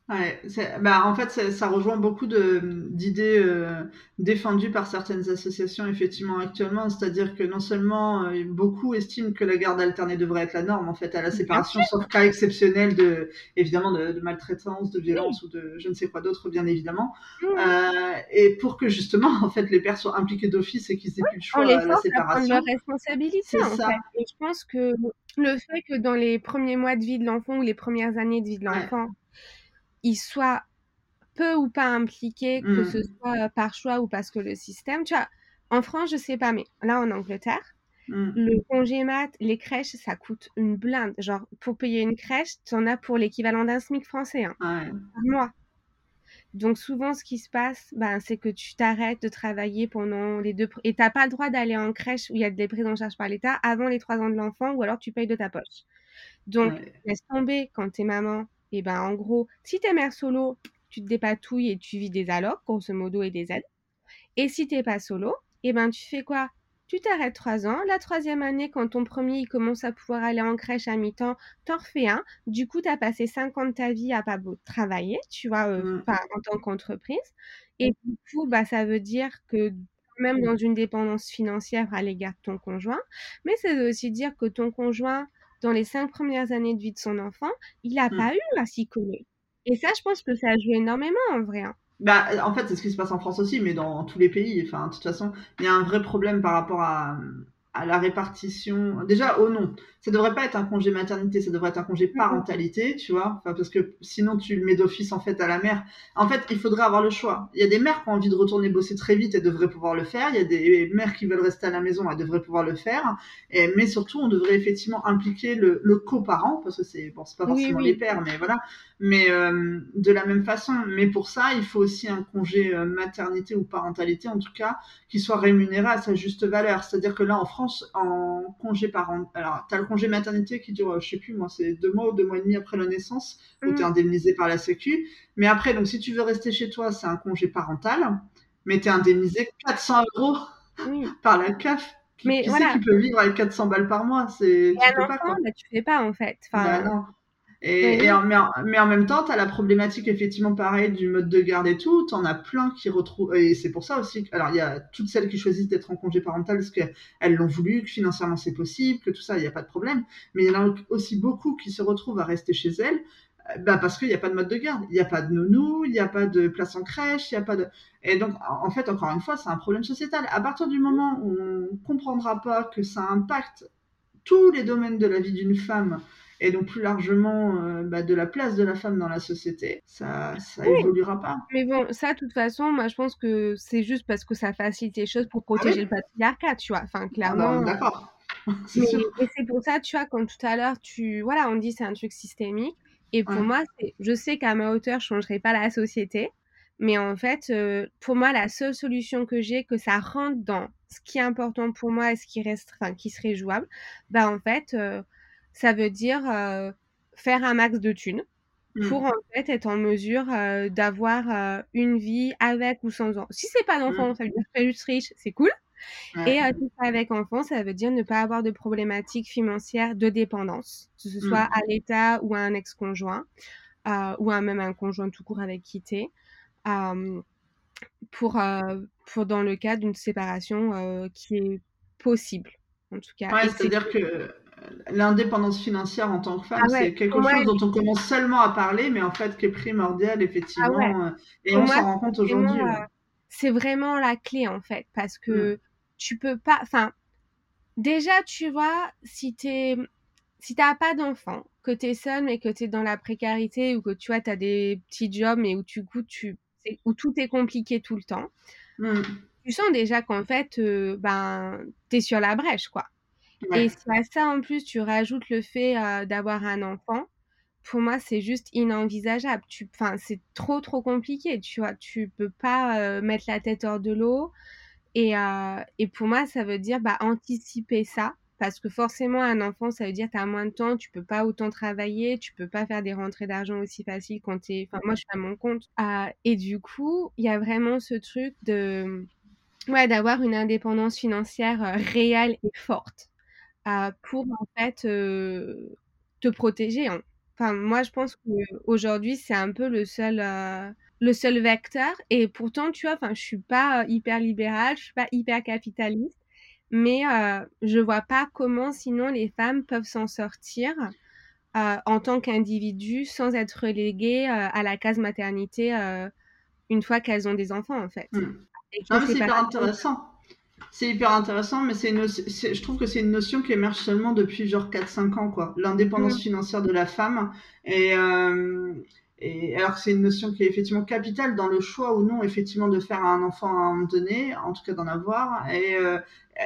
Ouais, bah, en fait, ça, rejoint beaucoup d'idées euh, défendues par certaines associations, effectivement, actuellement. C'est-à-dire que non seulement euh, beaucoup estiment que la garde alternée devrait être la norme, en fait, à la séparation, sauf cas exceptionnel, de, évidemment, de, maltraitance, de violence ou de je ne sais quoi d'autre, bien évidemment. Euh, et pour que, justement, en fait, les pères soient impliqués d'office et qu'ils aient plus le choix à la séparation. leur responsabilité, en fait. Et je pense que le fait que dans les premiers mois de vie de l'enfant ou les premières années de vie de l'enfant, ils soient peu ou pas impliqués, que ce mmh. soit par choix ou parce que le système, tu vois, en France, je sais pas, mais là en Angleterre, mmh. le congé mat, les crèches, ça coûte une blinde. Genre, pour payer une crèche, tu en as pour l'équivalent d'un SMIC français, hein, par mois. Donc souvent, ce qui se passe, ben, c'est que tu t'arrêtes de travailler pendant les deux... Et tu n'as pas le droit d'aller en crèche où il y a des prises en charge par l'État avant les trois ans de l'enfant ou alors tu payes de ta poche. Donc, laisse tomber quand tu es maman et ben en gros, si t'es mère solo, tu te dépatouilles et tu vis des allocs, grosso modo, et des aides. Et si t'es pas solo, et ben tu fais quoi? Tu t'arrêtes trois ans. La troisième année, quand ton premier il commence à pouvoir aller en crèche à mi-temps, t'en refais un. Du coup, tu as passé cinq ans de ta vie à pas travailler, tu vois, euh, mmh. en tant qu'entreprise. Et du coup, bah, ça veut dire que même dans une dépendance financière à l'égard de ton conjoint, mais ça veut aussi dire que ton conjoint, dans les cinq premières années de vie de son enfant, il n'a mmh. pas eu à s'y coller. Et ça, je pense que ça joue énormément en vrai. Hein. Bah, en fait, c'est ce qui se passe en France aussi, mais dans tous les pays. Enfin, de toute façon, il y a un vrai problème par rapport à, à la répartition. Déjà, au nom, ça devrait pas être un congé maternité, ça devrait être un congé parentalité, tu vois, enfin, parce que sinon tu le mets d'office en fait à la mère. En fait, il faudrait avoir le choix. Il y a des mères qui ont envie de retourner bosser très vite et devraient pouvoir le faire. Il y a des mères qui veulent rester à la maison, elles devraient pouvoir le faire. Et, mais surtout, on devrait effectivement impliquer le, le coparent, parce que c'est bon, c'est pas forcément les pères, mais voilà. Mais euh, de la même façon. Mais pour ça, il faut aussi un congé euh, maternité ou parentalité, en tout cas, qui soit rémunéré à sa juste valeur. C'est-à-dire que là, en France en congé parent. Alors, tu as le congé maternité qui dure, je sais plus, moi, c'est deux mois ou deux mois et demi après la naissance, où tu es mm. indemnisé par la Sécu. Mais après, donc, si tu veux rester chez toi, c'est un congé parental, mais tu es indemnisé 400 euros par la CAF. Qui, mais qui voilà. qui peut vivre avec 400 balles par mois? C'est. Tu peux pas, quoi. Bah, tu fais pas, en fait. Enfin, bah, non. Et, en, mais, en, même temps, tu as la problématique effectivement pareil du mode de garde et tout. Tu en as plein qui retrouvent. Et c'est pour ça aussi. Alors, il y a toutes celles qui choisissent d'être en congé parental parce qu'elles l'ont voulu, que financièrement c'est possible, que tout ça, il n'y a pas de problème. Mais il y en a aussi beaucoup qui se retrouvent à rester chez elles euh, bah parce qu'il n'y a pas de mode de garde. Il n'y a pas de nounou, il n'y a pas de place en crèche, il n'y a pas de. Et donc, en fait, encore une fois, c'est un problème sociétal. À partir du moment où on comprendra pas que ça impacte tous les domaines de la vie d'une femme, et donc plus largement euh, bah, de la place de la femme dans la société, ça ça évoluera pas. Mais bon, ça, de toute façon, moi je pense que c'est juste parce que ça facilite les choses pour protéger ah le patriarcat, tu vois. Enfin, ah bah, clairement. D'accord. et c'est pour ça, tu vois, quand tout à l'heure, tu, voilà, on dit c'est un truc systémique. Et pour moi, je sais qu'à ma hauteur, je changerai pas la société. Mais en fait, euh, pour moi, la seule solution que j'ai, que ça rentre dans ce qui est important pour moi et ce qui reste, enfin, qui serait jouable, bah en fait, euh, ça veut dire euh, faire un max de thunes mmh. pour en fait être en mesure euh, d'avoir euh, une vie avec ou sans enfant. Si c'est pas d'enfant, mmh. ça veut dire que juste riche, c'est cool. Et si c'est avec enfant, ça veut dire ne pas avoir de problématiques financières de dépendance, que ce soit mmh. à l'État ou à un ex-conjoint, ou à même un conjoint tout court avec qui pour, pour dans le cas d'une séparation qui est possible, en tout cas. Ouais, c'est-à-dire que l'indépendance financière en tant que femme, ah c'est quelque chose dont on commence seulement à parler, mais en fait qui est primordial, ah effectivement. Euh, et on s'en rend compte aujourd'hui. c'est vraiment la clé, en fait, parce que mm. tu peux pas. Enfin, déjà, tu vois, si tu si t'as pas d'enfant, que tu es seule mais que tu es dans la précarité ou que tu vois, tu as des petits jobs mais où tu tu où tout est compliqué tout le temps, mm. tu sens déjà qu'en fait, euh, ben, tu es sur la brèche, quoi. Et si à ça, en plus, tu rajoutes le fait euh, d'avoir un enfant, pour moi, c'est juste inenvisageable. Enfin, c'est trop, trop compliqué, tu vois. Tu peux pas euh, mettre la tête hors de l'eau. Et, et pour moi, ça veut dire bah, anticiper ça parce que forcément un enfant ça veut dire que tu as moins de temps, tu peux pas autant travailler, tu peux pas faire des rentrées d'argent aussi faciles quand tu es enfin moi je suis à mon compte et du coup, il y a vraiment ce truc de ouais, d'avoir une indépendance financière euh, réelle et forte euh, pour en fait te protéger. Hein. Enfin moi je pense qu'aujourd'hui c'est un peu le seul le seul vecteur et pourtant tu vois enfin je suis pas hyper libérale, je suis pas hyper capitaliste mais euh, je vois pas comment sinon les femmes peuvent s'en sortir euh, en tant qu'individu sans être reléguées à la case maternité une fois qu'elles ont des enfants en fait. Hmm. c'est hyper intéressant. C'est hyper intéressant, mais c'est je trouve que c'est une notion qui émerge seulement depuis genre 4-5 ans, quoi. L'indépendance hmm. financière de la femme. Et, euh, et alors que c'est une notion qui est effectivement capitale dans le choix ou non, effectivement, de faire un enfant à un moment donné, en tout cas d'en avoir. Et, euh,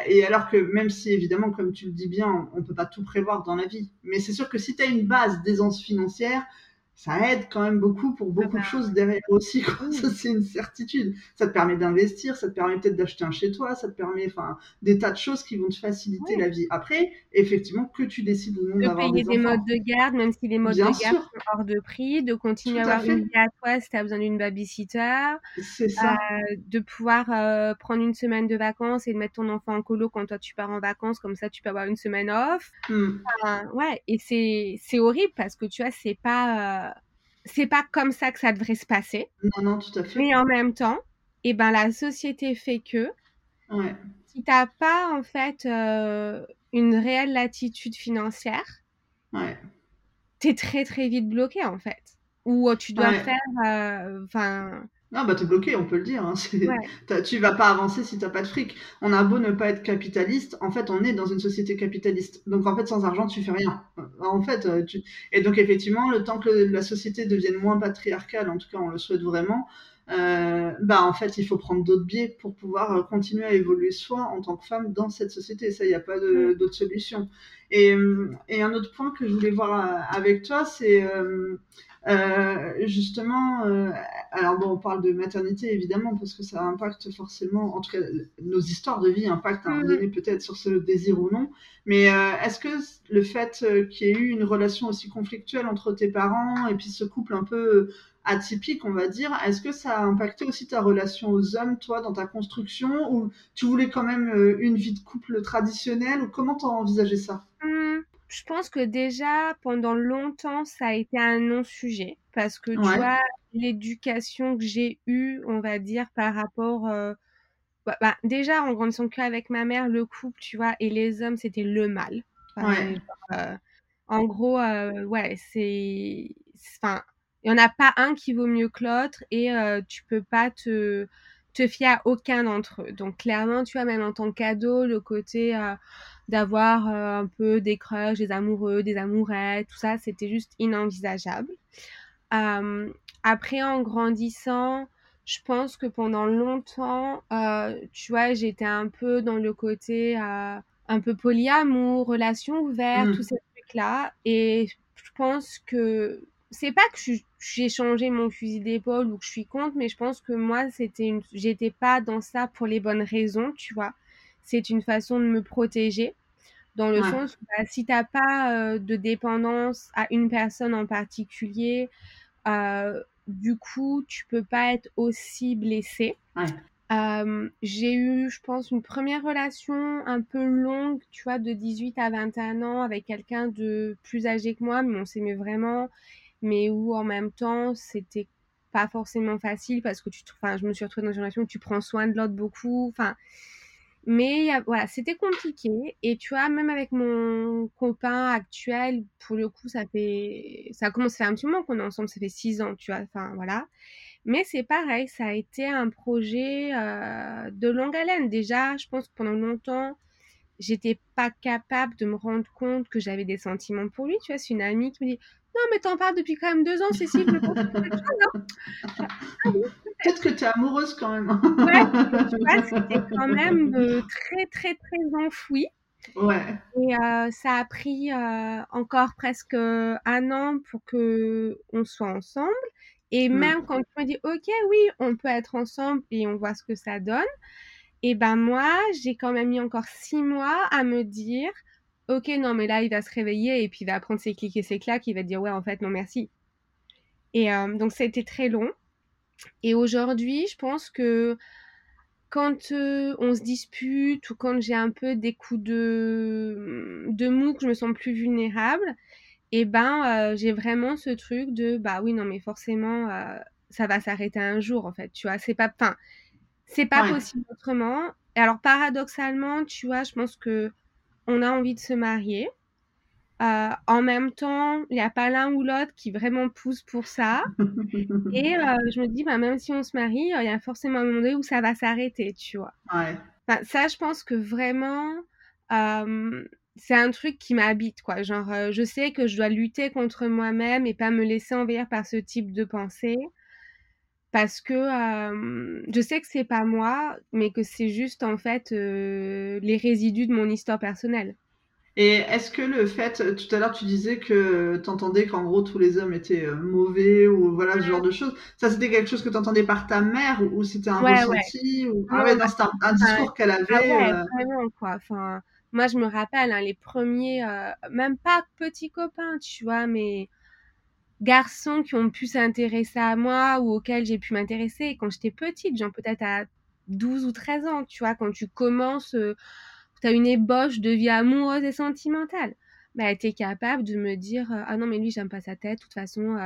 et alors que même si, évidemment, comme tu le dis bien, on ne peut pas tout prévoir dans la vie, mais c'est sûr que si tu as une base d'aisance financière, ça aide quand même beaucoup pour beaucoup de choses derrière aussi. Ça, c'est une certitude. Ça te permet d'investir, ça te permet peut-être d'acheter un chez toi, ça te permet, enfin, des tas de choses qui vont te faciliter la vie. Après, effectivement, que tu décides ou non d'avoir des, des modes de garde, même si les modes de garde sont hors de prix, de continuer à avoir une vie à toi si tu as besoin d'une babysitter. C'est ça. Euh, de pouvoir euh, prendre une semaine de vacances et de mettre ton enfant en colo quand toi tu pars en vacances, comme ça tu peux avoir une semaine off. Hmm. ouais, et c'est horrible parce que tu vois, c'est pas. Euh, c'est pas comme ça que ça devrait se passer. Non, non, tout à fait. Mais en même temps, eh ben, la société fait que ouais. si tu n'as pas en fait euh, une réelle latitude financière, ouais. tu es très très vite bloqué en fait. Ou tu dois faire. Euh. Non, bah t'es bloqué, on peut le dire. Hein. Tu vas pas avancer si t'as pas de fric. On a beau ne pas être capitaliste, en fait, on est dans une société capitaliste. Donc en fait, sans argent, tu fais rien. En fait, euh, tu... et donc effectivement, le temps que la société devienne moins patriarcale, en tout cas, on le souhaite vraiment. Euh, bah en fait, il faut prendre d'autres biais pour pouvoir euh, continuer à évoluer soi en tant que femme dans cette société. Ça, il n'y a pas d'autre solution. Et, et, un autre point que je voulais voir avec toi, c'est euh, justement, euh, alors bon, on parle de maternité évidemment parce que ça impacte forcément, en tout cas, nos histoires de vie impactent à un moment mm. donné peut-être sur ce désir ou non. Mais euh, est-ce que le fait qu'il y ait eu une relation aussi conflictuelle entre tes parents et puis ce couple un peu atypique, on va dire, est-ce que ça a impacté aussi ta relation aux hommes, toi, dans ta construction, ou tu voulais quand même une vie de couple traditionnelle, ou comment t'as envisagé ça? Mm je pense que déjà, pendant longtemps, ça a été un non-sujet. Parce que, tu vois, l'éducation que j'ai eue, on va dire, par rapport... Euh, bah, bah, déjà, en grandissant qu'avec ma mère, le couple, tu vois, et les hommes, c'était le mal. Euh, en gros, euh, ouais, c'est... Enfin, il n'y en a pas un qui vaut mieux que l'autre et tu peux pas te te fier à aucun d'entre eux. Donc clairement, tu vois, même en tant que cadeau, le côté euh, d'avoir euh, un peu des crushs, des amoureux, des amourettes, tout ça, c'était juste inenvisageable. Euh, après, en grandissant, je pense que pendant longtemps, tu vois, j'étais un peu dans le côté un peu polyamour, relation ouverte, mmh. tous ces trucs-là. Et je pense que c'est pas que j'ai changé mon fusil d'épaule ou que je suis contre, mais je pense que moi, c'était une, j'étais pas dans ça pour les bonnes raisons, tu vois. C'est une façon de me protéger, dans le sens où bah, si t'as pas euh, de dépendance à une personne en particulier, euh, du coup, tu peux pas être aussi blessé. Euh, j'ai eu, je pense, une première relation un peu longue, tu vois, de 18 à 21 ans avec quelqu'un de plus âgé que moi, mais on s'aimait vraiment mais où en même temps, c'était pas forcément facile parce que tu, enfin, je me suis retrouvée dans une relation où tu prends soin de l'autre beaucoup. Enfin, Mais voilà, c'était compliqué. Et tu vois, même avec mon copain actuel, pour le coup, ça fait, ça commence à faire un petit moment qu'on est ensemble, ça fait six ans, tu vois. Enfin, voilà. Mais c'est pareil, ça a été un projet euh, de longue haleine. Déjà, je pense que pendant longtemps, j'étais pas capable de me rendre compte que j'avais des sentiments pour lui. Tu vois, c'est une amie qui me dit Non, mais t'en parles depuis quand même deux ans, Cécile. Je pense ah Peut-être que tu es amoureuse quand même. ouais, tu vois, c'était quand même euh, très, très, très enfoui. Ouais. Et euh, ça a pris euh, encore presque un an pour que on soit ensemble. Et mmh. même quand tu m'as dit, OK, oui, on peut être ensemble et on voit ce que ça donne, et ben moi, j'ai quand même mis encore six mois à me dire, OK, non, mais là, il va se réveiller et puis il va prendre ses clics et ses claques, il va dire, ouais, en fait, non, merci. Et euh, donc, ça a été très long. Et aujourd'hui, je pense que quand euh, on se dispute ou quand j'ai un peu des coups de, de mou, que je me sens plus vulnérable, et ben euh, j'ai vraiment ce truc de bah oui non mais forcément ça va s'arrêter un jour en fait tu vois c'est pas enfin c'est pas possible autrement et alors paradoxalement tu vois je pense que on a envie de se marier euh, en même temps il n'y a pas l'un ou l'autre qui vraiment pousse pour ça et je me dis bah même si on se marie il y a forcément un moment donné où ça va s'arrêter tu vois ouais. ça je pense que vraiment c'est un truc qui m'habite, quoi. Genre, euh, je sais que je dois lutter contre moi-même et pas me laisser envahir par ce type de pensée. Parce que je sais que c'est pas moi, mais que c'est juste, en fait, euh, les résidus de mon histoire personnelle. Et est-ce que le fait, tout à l'heure tu disais que tu entendais qu'en gros tous les hommes étaient euh, mauvais ou voilà ce genre de choses, ça c'était quelque chose que tu entendais par ta mère ou c'était un ressenti ou ah ouais, c'était un, discours qu'elle avait ah ouais, vraiment quoi. Enfin, moi, je me rappelle, hein, les premiers, euh, même pas petits copains, tu vois, mais garçons qui ont pu s'intéresser à moi ou auxquels j'ai pu m'intéresser quand j'étais petite, genre peut-être à 12 ou 13 ans, tu vois, quand tu commences, euh, tu as une ébauche de vie amoureuse et sentimentale. Bah, tu es capable de me dire euh, Ah non, mais lui, j'aime pas sa tête, de toute façon,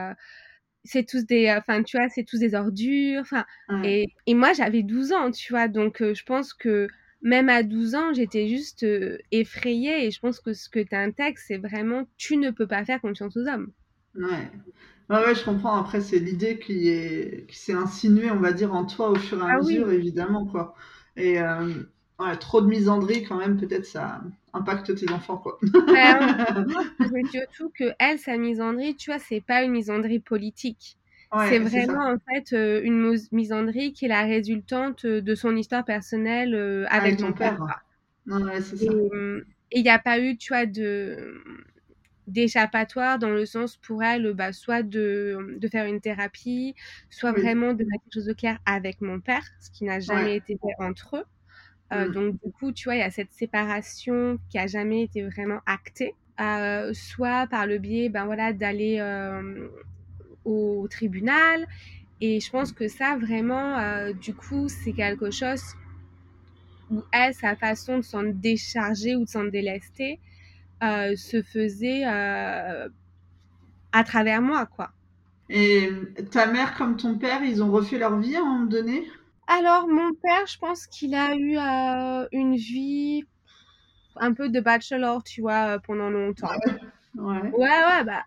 c'est tous des. Enfin, tu vois, c'est tous des ordures. Enfin, et, et, moi, j'avais 12 ans, tu vois, donc je pense que même à 12 ans, j'étais juste euh, effrayée et je pense que ce que tu intègres, c'est vraiment tu ne peux pas faire confiance aux hommes. Ouais. Ouais, je comprends. Après, c'est l'idée qui est qui s'est insinuée, on va dire, en toi au fur et à ah mesure, évidemment, quoi. Et euh, ouais, trop de misandrie, quand même, peut-être ça impacte tes enfants, quoi. Ouais, surtout que elle, sa misandrie, tu vois, c'est pas une misandrie politique c'est vraiment en fait euh, une misandrie qui est la résultante euh, de son histoire personnelle euh, avec, mon père. Et il n'y a pas eu, tu vois, de d'échappatoire dans le sens pour elle, bah, soit de, de faire une thérapie, soit vraiment de mettre quelque chose de clair avec mon père, ce qui n'a jamais été fait entre eux. Mmh. Donc du coup, tu vois, il y a cette séparation qui a jamais été vraiment actée. soit par le biais ben voilà d'aller au tribunal. Et je pense que ça, vraiment, euh, du coup, c'est quelque chose où elle, sa façon de s'en décharger ou de s'en délester, euh, se faisait euh, à travers moi, quoi. Et ta mère comme ton père, ils ont refait leur vie à un moment donné? Alors, mon père, je pense qu'il a eu une vie un peu de bachelor, tu vois, pendant longtemps. Ouais, ouais, ouais bah,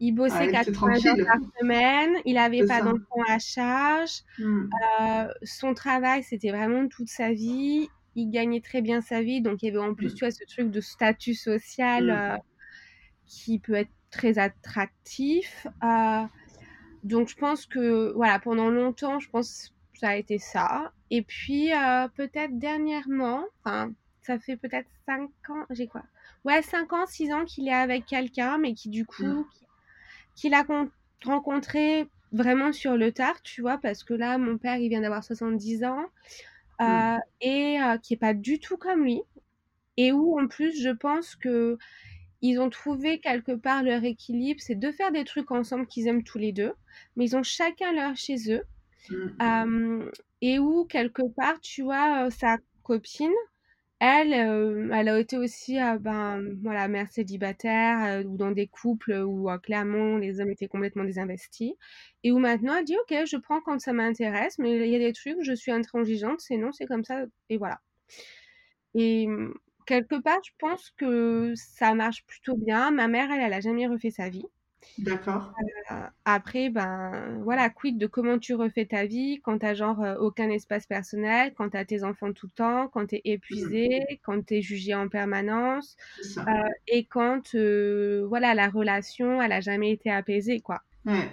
il bossait 80 heures par semaine, il n'avait pas d'enfants à charge. Hmm. Euh, son travail, c'était vraiment toute sa vie. Il gagnait très bien sa vie, donc il y avait en plus, hmm. tu vois, ce truc de statut social hmm. euh, qui peut être très attractif. Euh, donc je pense que, voilà, pendant longtemps, je pense que ça a été ça. Et puis, peut-être dernièrement, enfin, ça fait peut-être 5 ans, j'ai quoi? Ouais, 5 ans, 6 ans qu'il est avec quelqu'un, mais qui du coup, qu'il a rencontré vraiment sur le tard, tu vois, parce que là, mon père, il vient d'avoir 70 ans euh, mm. et qui est pas du tout comme lui. Et où, en plus, je pense que ils ont trouvé quelque part leur équilibre, c'est de faire des trucs ensemble qu'ils aiment tous les deux, mais ils ont chacun leur chez eux. Mm. Euh, et où, quelque part, tu vois, sa copine, elle, euh, elle a été aussi, euh, ben, voilà, mère célibataire euh, ou dans des couples où clairement les hommes étaient complètement désinvestis et où maintenant elle dit ok, je prends quand ça m'intéresse, mais il y a des trucs, je suis intransigeante, c'est non, c'est comme ça et voilà. Et quelque part, je pense que ça marche plutôt bien. Ma mère, elle, elle a jamais refait sa vie. D'accord. Euh, après, ben voilà, quid de comment tu refais ta vie quand t'as genre euh, aucun espace personnel, quand t'as tes enfants tout le temps, quand t'es épuisé, mmh. quand t'es jugé en permanence, euh, et quand voilà la relation, elle a jamais été apaisée, quoi. Ouais.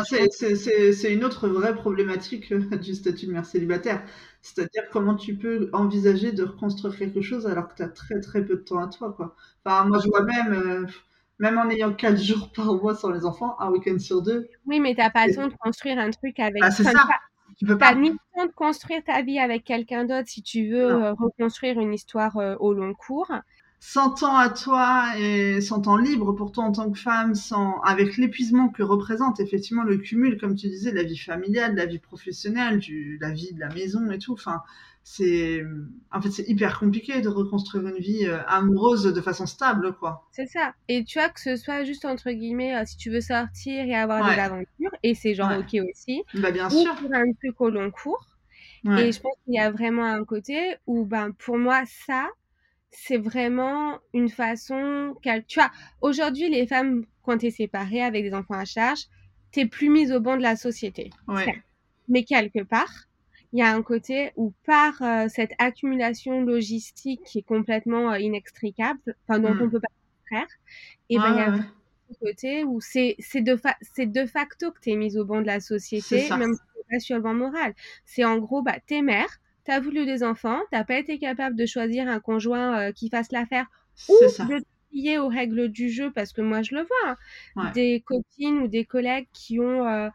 C'est une autre vraie problématique du statut de mère célibataire. C'est-à-dire comment tu peux envisager de reconstruire quelque chose alors que tu as très très peu de temps à toi. Quoi. Enfin, moi, je vois même, même en ayant 4 jours par mois sans les enfants, un week-end sur deux. Oui, mais t'as pas le temps de construire un truc avec. Ah, c'est ça. Tu peux pas. ni le temps de construire ta vie avec quelqu'un d'autre si tu veux euh, reconstruire une histoire euh, au long cours. Sans temps à toi et sans temps libre pour toi en tant que femme, sans avec l'épuisement que représente effectivement le cumul, comme tu disais, de la vie familiale, de la vie professionnelle, du, la vie de la maison et tout. Enfin, c'est en fait c'est hyper compliqué de reconstruire une vie euh, amoureuse de façon stable quoi. C'est ça. Et tu vois que ce soit juste entre guillemets euh, si tu veux sortir et avoir de l'aventure et c'est genre OK aussi. Bah bien ou sûr. Pour un truc au long cours. Et je pense qu'il y a vraiment un côté où ben pour moi ça c'est vraiment une façon tu vois aujourd'hui les femmes quand tu es séparée avec des enfants à charge, tu plus mise au banc de la société. Ouais. Mais quelque part il y a un côté où par euh, cette accumulation logistique qui est complètement euh, inextricable, enfin dont on hmm. peut pas faire, et ben il y a un côté où c'est c'est de c'est de facto que tu es mise au banc de la société, même pas sur le banc moral. C'est en gros bah t'es mère, t'as voulu des enfants, t'as pas été capable de choisir un conjoint euh, qui fasse l'affaire ou de plier aux règles du jeu parce que moi je le vois, hein. des copines ou des collègues qui ont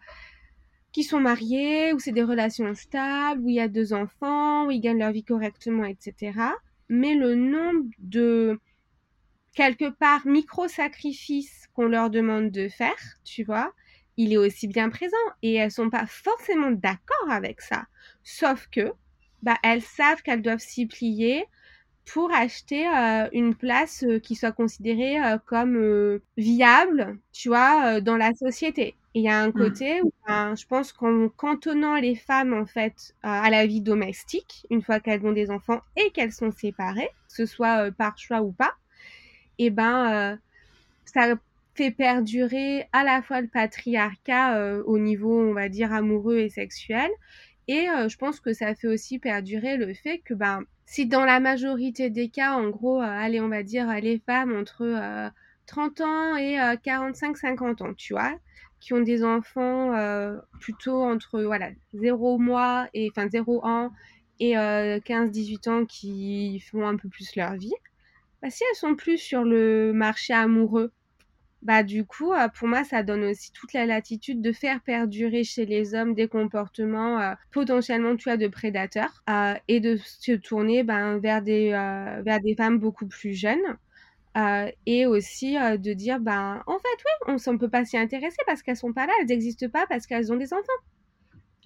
qui sont mariés, où c'est des relations stables, où il y a deux enfants, où ils gagnent leur vie correctement, etc. Mais le nombre de, quelque part, micro-sacrifices qu'on leur demande de faire, tu vois, il est aussi bien présent. Et elles sont pas forcément d'accord avec ça. Sauf que, bah, elles savent qu'elles doivent s'y plier pour acheter euh, une place euh, qui soit considérée euh, comme viable, tu vois, dans la société. Il y a un mmh. côté où ben, je pense qu'en cantonnant les femmes en fait à la vie domestique, une fois qu'elles ont des enfants et qu'elles sont séparées, que ce soit par choix ou pas, et eh ben ça fait perdurer à la fois le patriarcat au niveau, on va dire, amoureux et sexuel. Et je pense que ça fait aussi perdurer le fait que ben si dans la majorité des cas, en gros, allez, on va dire les femmes entre 30 ans et 45-50 ans, tu vois, qui ont des enfants euh, plutôt entre voilà 0 mois et enfin 0 ans et 15-18 euh, ans qui font un peu plus leur vie, bah, si elles sont plus sur le marché amoureux, bah du coup euh, pour moi ça donne aussi toute la latitude de faire perdurer chez les hommes des comportements potentiellement tu vois de prédateurs et de se tourner ben, vers des vers des femmes beaucoup plus jeunes euh, et aussi euh, de dire, ben, en fait, oui, on ne peut pas s'y intéresser parce qu'elles sont pas là, elles n'existent pas parce qu'elles ont des enfants.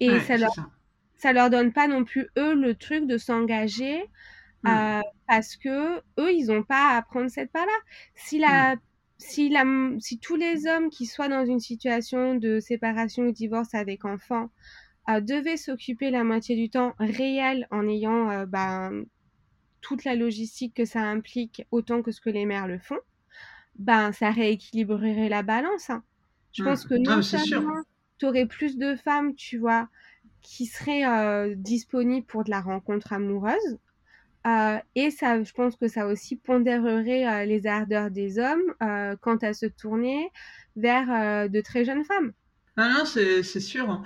Et ça leur, ça. leur donne pas non plus, eux, le truc de s'engager mmh. euh, parce que eux, ils n'ont pas à prendre cette part-là. Si la, mmh. Si la, si tous les hommes qui soient dans une situation de séparation ou divorce avec enfants devaient s'occuper la moitié du temps réel en ayant ben, toute la logistique que ça implique autant que ce que les mères le font, ben ça rééquilibrerait la balance. Hein. Je mmh. pense que non seulement tu aurais plus de femmes, tu vois, qui seraient euh, disponibles pour de la rencontre amoureuse. Euh, et ça, je pense que ça aussi pondérerait euh, les ardeurs des hommes quant à se tourner vers de très jeunes femmes. Non, non, c'est sûr.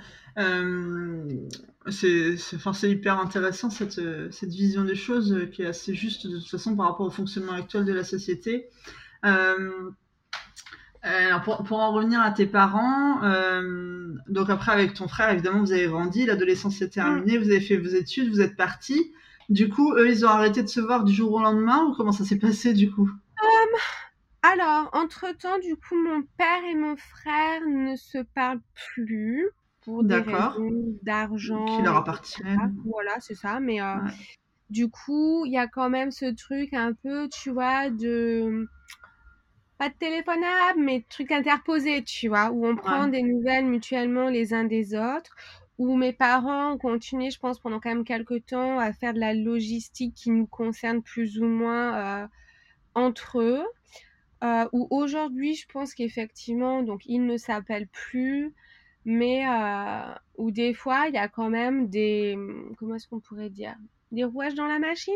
c'est c'est hyper intéressant cette, cette vision des choses euh, qui est assez juste de toute façon par rapport au fonctionnement actuel de la société. Euh, alors pour, pour, en revenir à tes parents, euh, donc après avec ton frère, évidemment, vous avez grandi, l'adolescence est terminée, vous avez fait vos études, vous êtes partis. Du coup, eux, ils ont arrêté de se voir du jour au lendemain ou comment ça s'est passé du coup? Alors, entre-temps, du coup, mon père et mon frère ne se parlent plus pour des raisons d'argent. Qui leur appartiennent. Voilà, c'est ça. Mais euh, du coup, il y a quand même ce truc un peu, tu vois, de pas de téléphonable, mais truc interposé, tu vois, où on prend des nouvelles mutuellement les uns des autres, où mes parents ont continué, je pense, pendant quand même quelques temps à faire de la logistique qui nous concerne plus ou moins euh, entre eux. Euh, où aujourd'hui, je pense qu'effectivement, donc ils ne s'appellent plus, mais euh, où des fois, il y a quand même des, comment est-ce qu'on pourrait dire, des rouages dans la machine,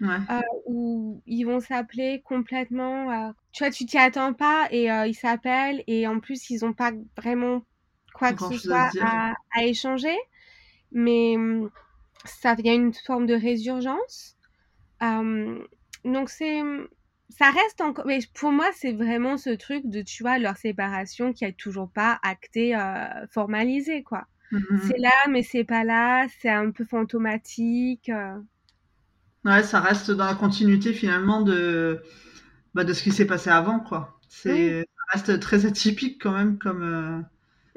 Ouais. euh, où ils vont s'appeler complètement. tu vois, tu t'y attends pas et ils s'appellent et en plus, ils ont pas vraiment quoi que ce soit à, à échanger, mais hum, ça, a une forme de résurgence. Euh, donc c'est, ça reste encore. Mais pour moi, c'est vraiment ce truc de, tu vois, leur séparation qui est toujours pas actée, euh, formalisée, quoi. Mhm. C'est là, mais c'est pas là. C'est un peu fantomatique. euh. Ouais, ça reste dans la continuité finalement de, bah, de ce qui s'est passé avant, quoi. C'est, ça reste très atypique quand même comme,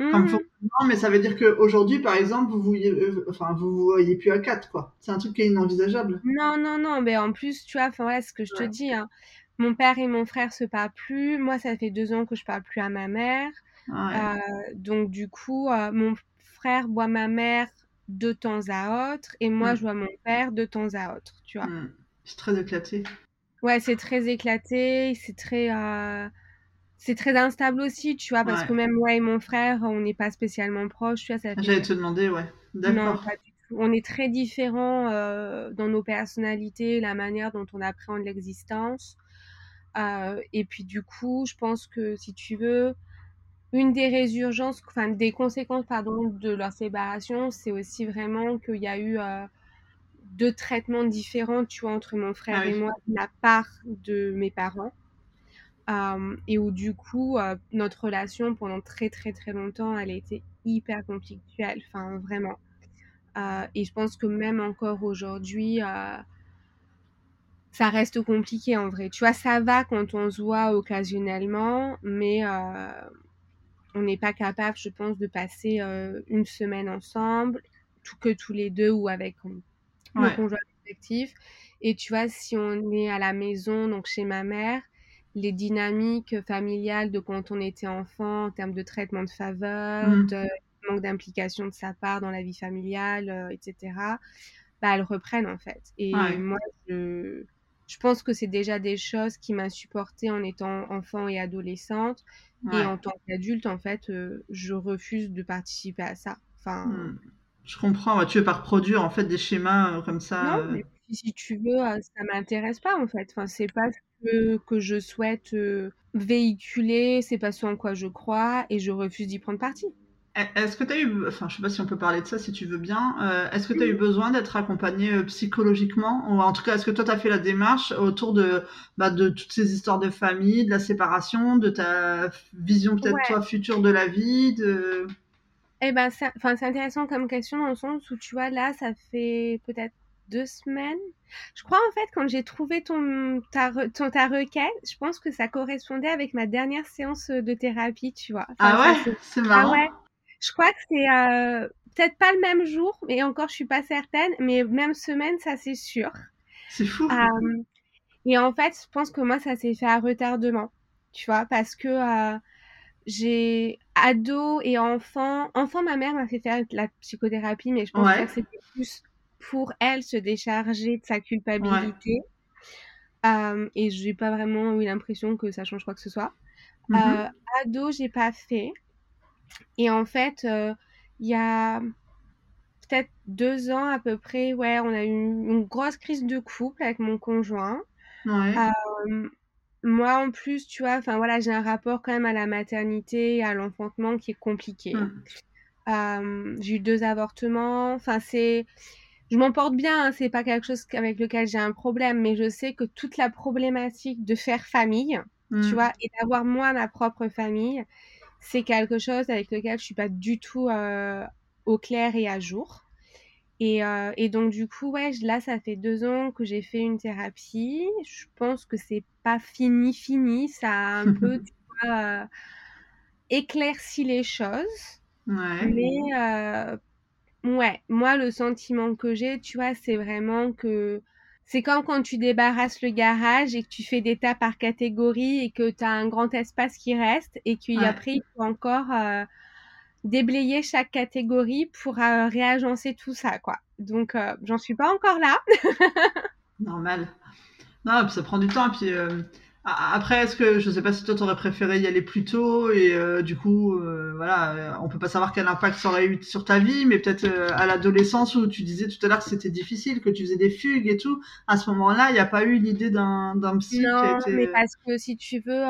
euh, comme Mhm. fonctionnement, mais ça veut dire qu'aujourd'hui, par exemple, vous voyez, euh, enfin, vous voyez plus à quatre, quoi. C'est un truc qui est inenvisageable. Non, non, non, mais en plus, tu vois, enfin voilà ce que je te dis, hein. Mon père et mon frère se parlent plus. Moi, ça fait deux ans que je parle plus à ma mère. Ouais. Euh, donc, du coup, euh, mon frère voit ma mère de temps à autre et moi, Mm. je vois mon père de temps à autre, tu vois. Mm. C'est très éclaté. Ouais, c'est très éclaté, c'est très, euh, c'est très instable aussi, tu vois, parce Ouais. que même moi et mon frère, on n'est pas spécialement proches, tu vois, ça J'allais te demander, ouais. Non, D'accord. pas du tout. On est très différents euh, dans nos personnalités, la manière dont on appréhende l'existence. Euh, et puis du coup, je pense que si tu veux, une des résurgences, enfin des conséquences, pardon, de leur séparation, c'est aussi vraiment qu'il y a eu euh, deux traitements différents, tu vois, entre mon frère Ah oui. et moi, de la part de mes parents. Euh, et où du coup, euh, notre relation pendant très très très longtemps, elle a été hyper conflictuelle, enfin vraiment. Euh, et je pense que même encore aujourd'hui, ça reste compliqué en vrai. Tu vois, ça va quand on se voit occasionnellement, mais on n'est pas capable, je pense, de passer une semaine ensemble, tout que tous les deux ou avec nos Ouais. conjoints respectifs. Et tu vois, si on est à la maison, donc chez ma mère, les dynamiques familiales de quand on était enfant, en termes de traitement de faveur, Mm. de manque d'implication de sa part dans la vie familiale, euh, etc., bah, elles reprennent en fait. Et Ouais. moi, je, je pense que c'est déjà des choses qui m'insupportaient en étant enfant et adolescente. Et en tant qu'adulte, en fait, euh, je refuse de participer à ça. Enfin, Mm. Je comprends. ouais. Tu veux pas reproduire en fait des schémas euh, comme ça. non, mais si tu veux, ça m'intéresse pas en fait. Enfin, c'est pas ce que, que je souhaite euh, véhiculer, c'est pas ce en quoi je crois et je refuse d'y prendre parti. Est-ce que tu as eu, enfin, je sais pas si on peut parler de ça si tu veux bien, euh, est-ce que tu as eu besoin d'être accompagné euh, psychologiquement ou en tout cas, est-ce que toi tu as fait la démarche autour de, bah, de toutes ces histoires de famille, de la séparation, de ta vision peut-être Ouais. toi future de la vie, de... Eh ben, c'est intéressant comme question dans le sens où tu vois, là, ça fait peut-être deux semaines. Je crois en fait, quand j'ai trouvé ton ta, ton, ta requête, je pense que ça correspondait avec ma dernière séance de thérapie, tu vois. Enfin, Ah ouais, c'est- c'est Ah marrant. ouais. Je crois que c'est euh, peut-être pas le même jour, mais encore je suis pas certaine, mais même semaine, ça c'est sûr. C'est fou. Euh, et en fait, je pense que moi, ça s'est fait à retardement, tu vois, parce que euh, j'ai ado et enfant. Enfant, ma mère m'a fait faire de la psychothérapie, mais je pense Ouais. que c'était plus pour elle se décharger de sa culpabilité. Euh, et j'ai pas vraiment eu l'impression que ça change quoi que ce soit. Mhm. Euh, ado, j'ai pas fait. Et en fait, euh, il y a peut-être deux ans à peu près, ouais, on a eu une, grosse crise de couple avec mon conjoint. Ouais. Euh, moi, en plus, tu vois, enfin voilà, j'ai un rapport quand même à la maternité et à l'enfantement qui est compliqué. Mm. Euh, j'ai eu deux avortements. Enfin, c'est, je m'en porte bien. Hein, c'est pas quelque chose avec lequel j'ai un problème, mais je sais que toute la problématique de faire famille, Mm. tu vois, et d'avoir moi ma propre famille, c'est quelque chose avec lequel je suis pas du tout euh, au clair et à jour. Et, euh, et donc du coup, ouais, là, ça fait deux ans que j'ai fait une thérapie. Je pense que c'est pas fini, fini. Ça a un peu, tu vois, euh, éclairci les choses. Ouais. Mais ouais, moi, le sentiment que j'ai, tu vois, c'est vraiment que c'est comme quand tu débarrasses le garage et que tu fais des tas par catégorie et que tu as un grand espace qui reste et Ouais. qu'après, il faut encore, euh, déblayer chaque catégorie pour euh, réagencer tout ça, quoi. Donc, euh, j'en suis pas encore là. Normal. Non, ça prend du temps. Et puis, euh, après, est-ce que, je sais pas si toi, t'aurais préféré y aller plus tôt et du coup, voilà, on peut pas savoir quel impact ça aurait eu sur ta vie, mais peut-être à l'adolescence où tu disais tout à l'heure que c'était difficile, que tu faisais des fugues et tout. À ce moment-là, il n'y a pas eu l'idée d'un, d'un psy Non, mais parce que si tu veux,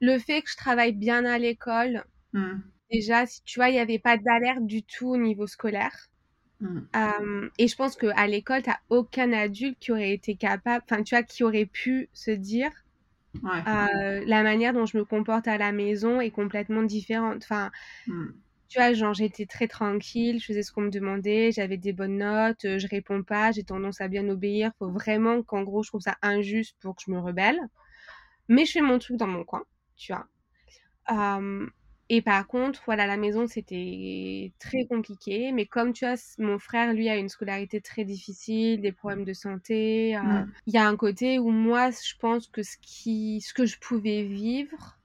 le fait que je travaille bien à l'école, mmh. déjà, si tu vois, il n'y avait pas d'alerte du tout au niveau scolaire. Mmh. et je pense qu'à l'école, tu n'as aucun adulte qui aurait été capable, enfin, tu vois, qui aurait pu se dire euh, la manière dont je me comporte à la maison est complètement différente. Enfin, mmh. tu vois, genre, j'étais très tranquille, je faisais ce qu'on me demandait, j'avais des bonnes notes, euh, je réponds pas, j'ai tendance à bien obéir. Faut vraiment qu'en gros, je trouve ça injuste pour que je me rebelle. Mais je fais mon truc dans mon coin tu vois. Et par contre, voilà, la maison, c'était très compliqué. Mais comme tu vois, mon frère, lui, a une scolarité très difficile, des problèmes de santé. Mmh. Il y a un côté où moi, je pense que ce, qui, ce que je pouvais vivre,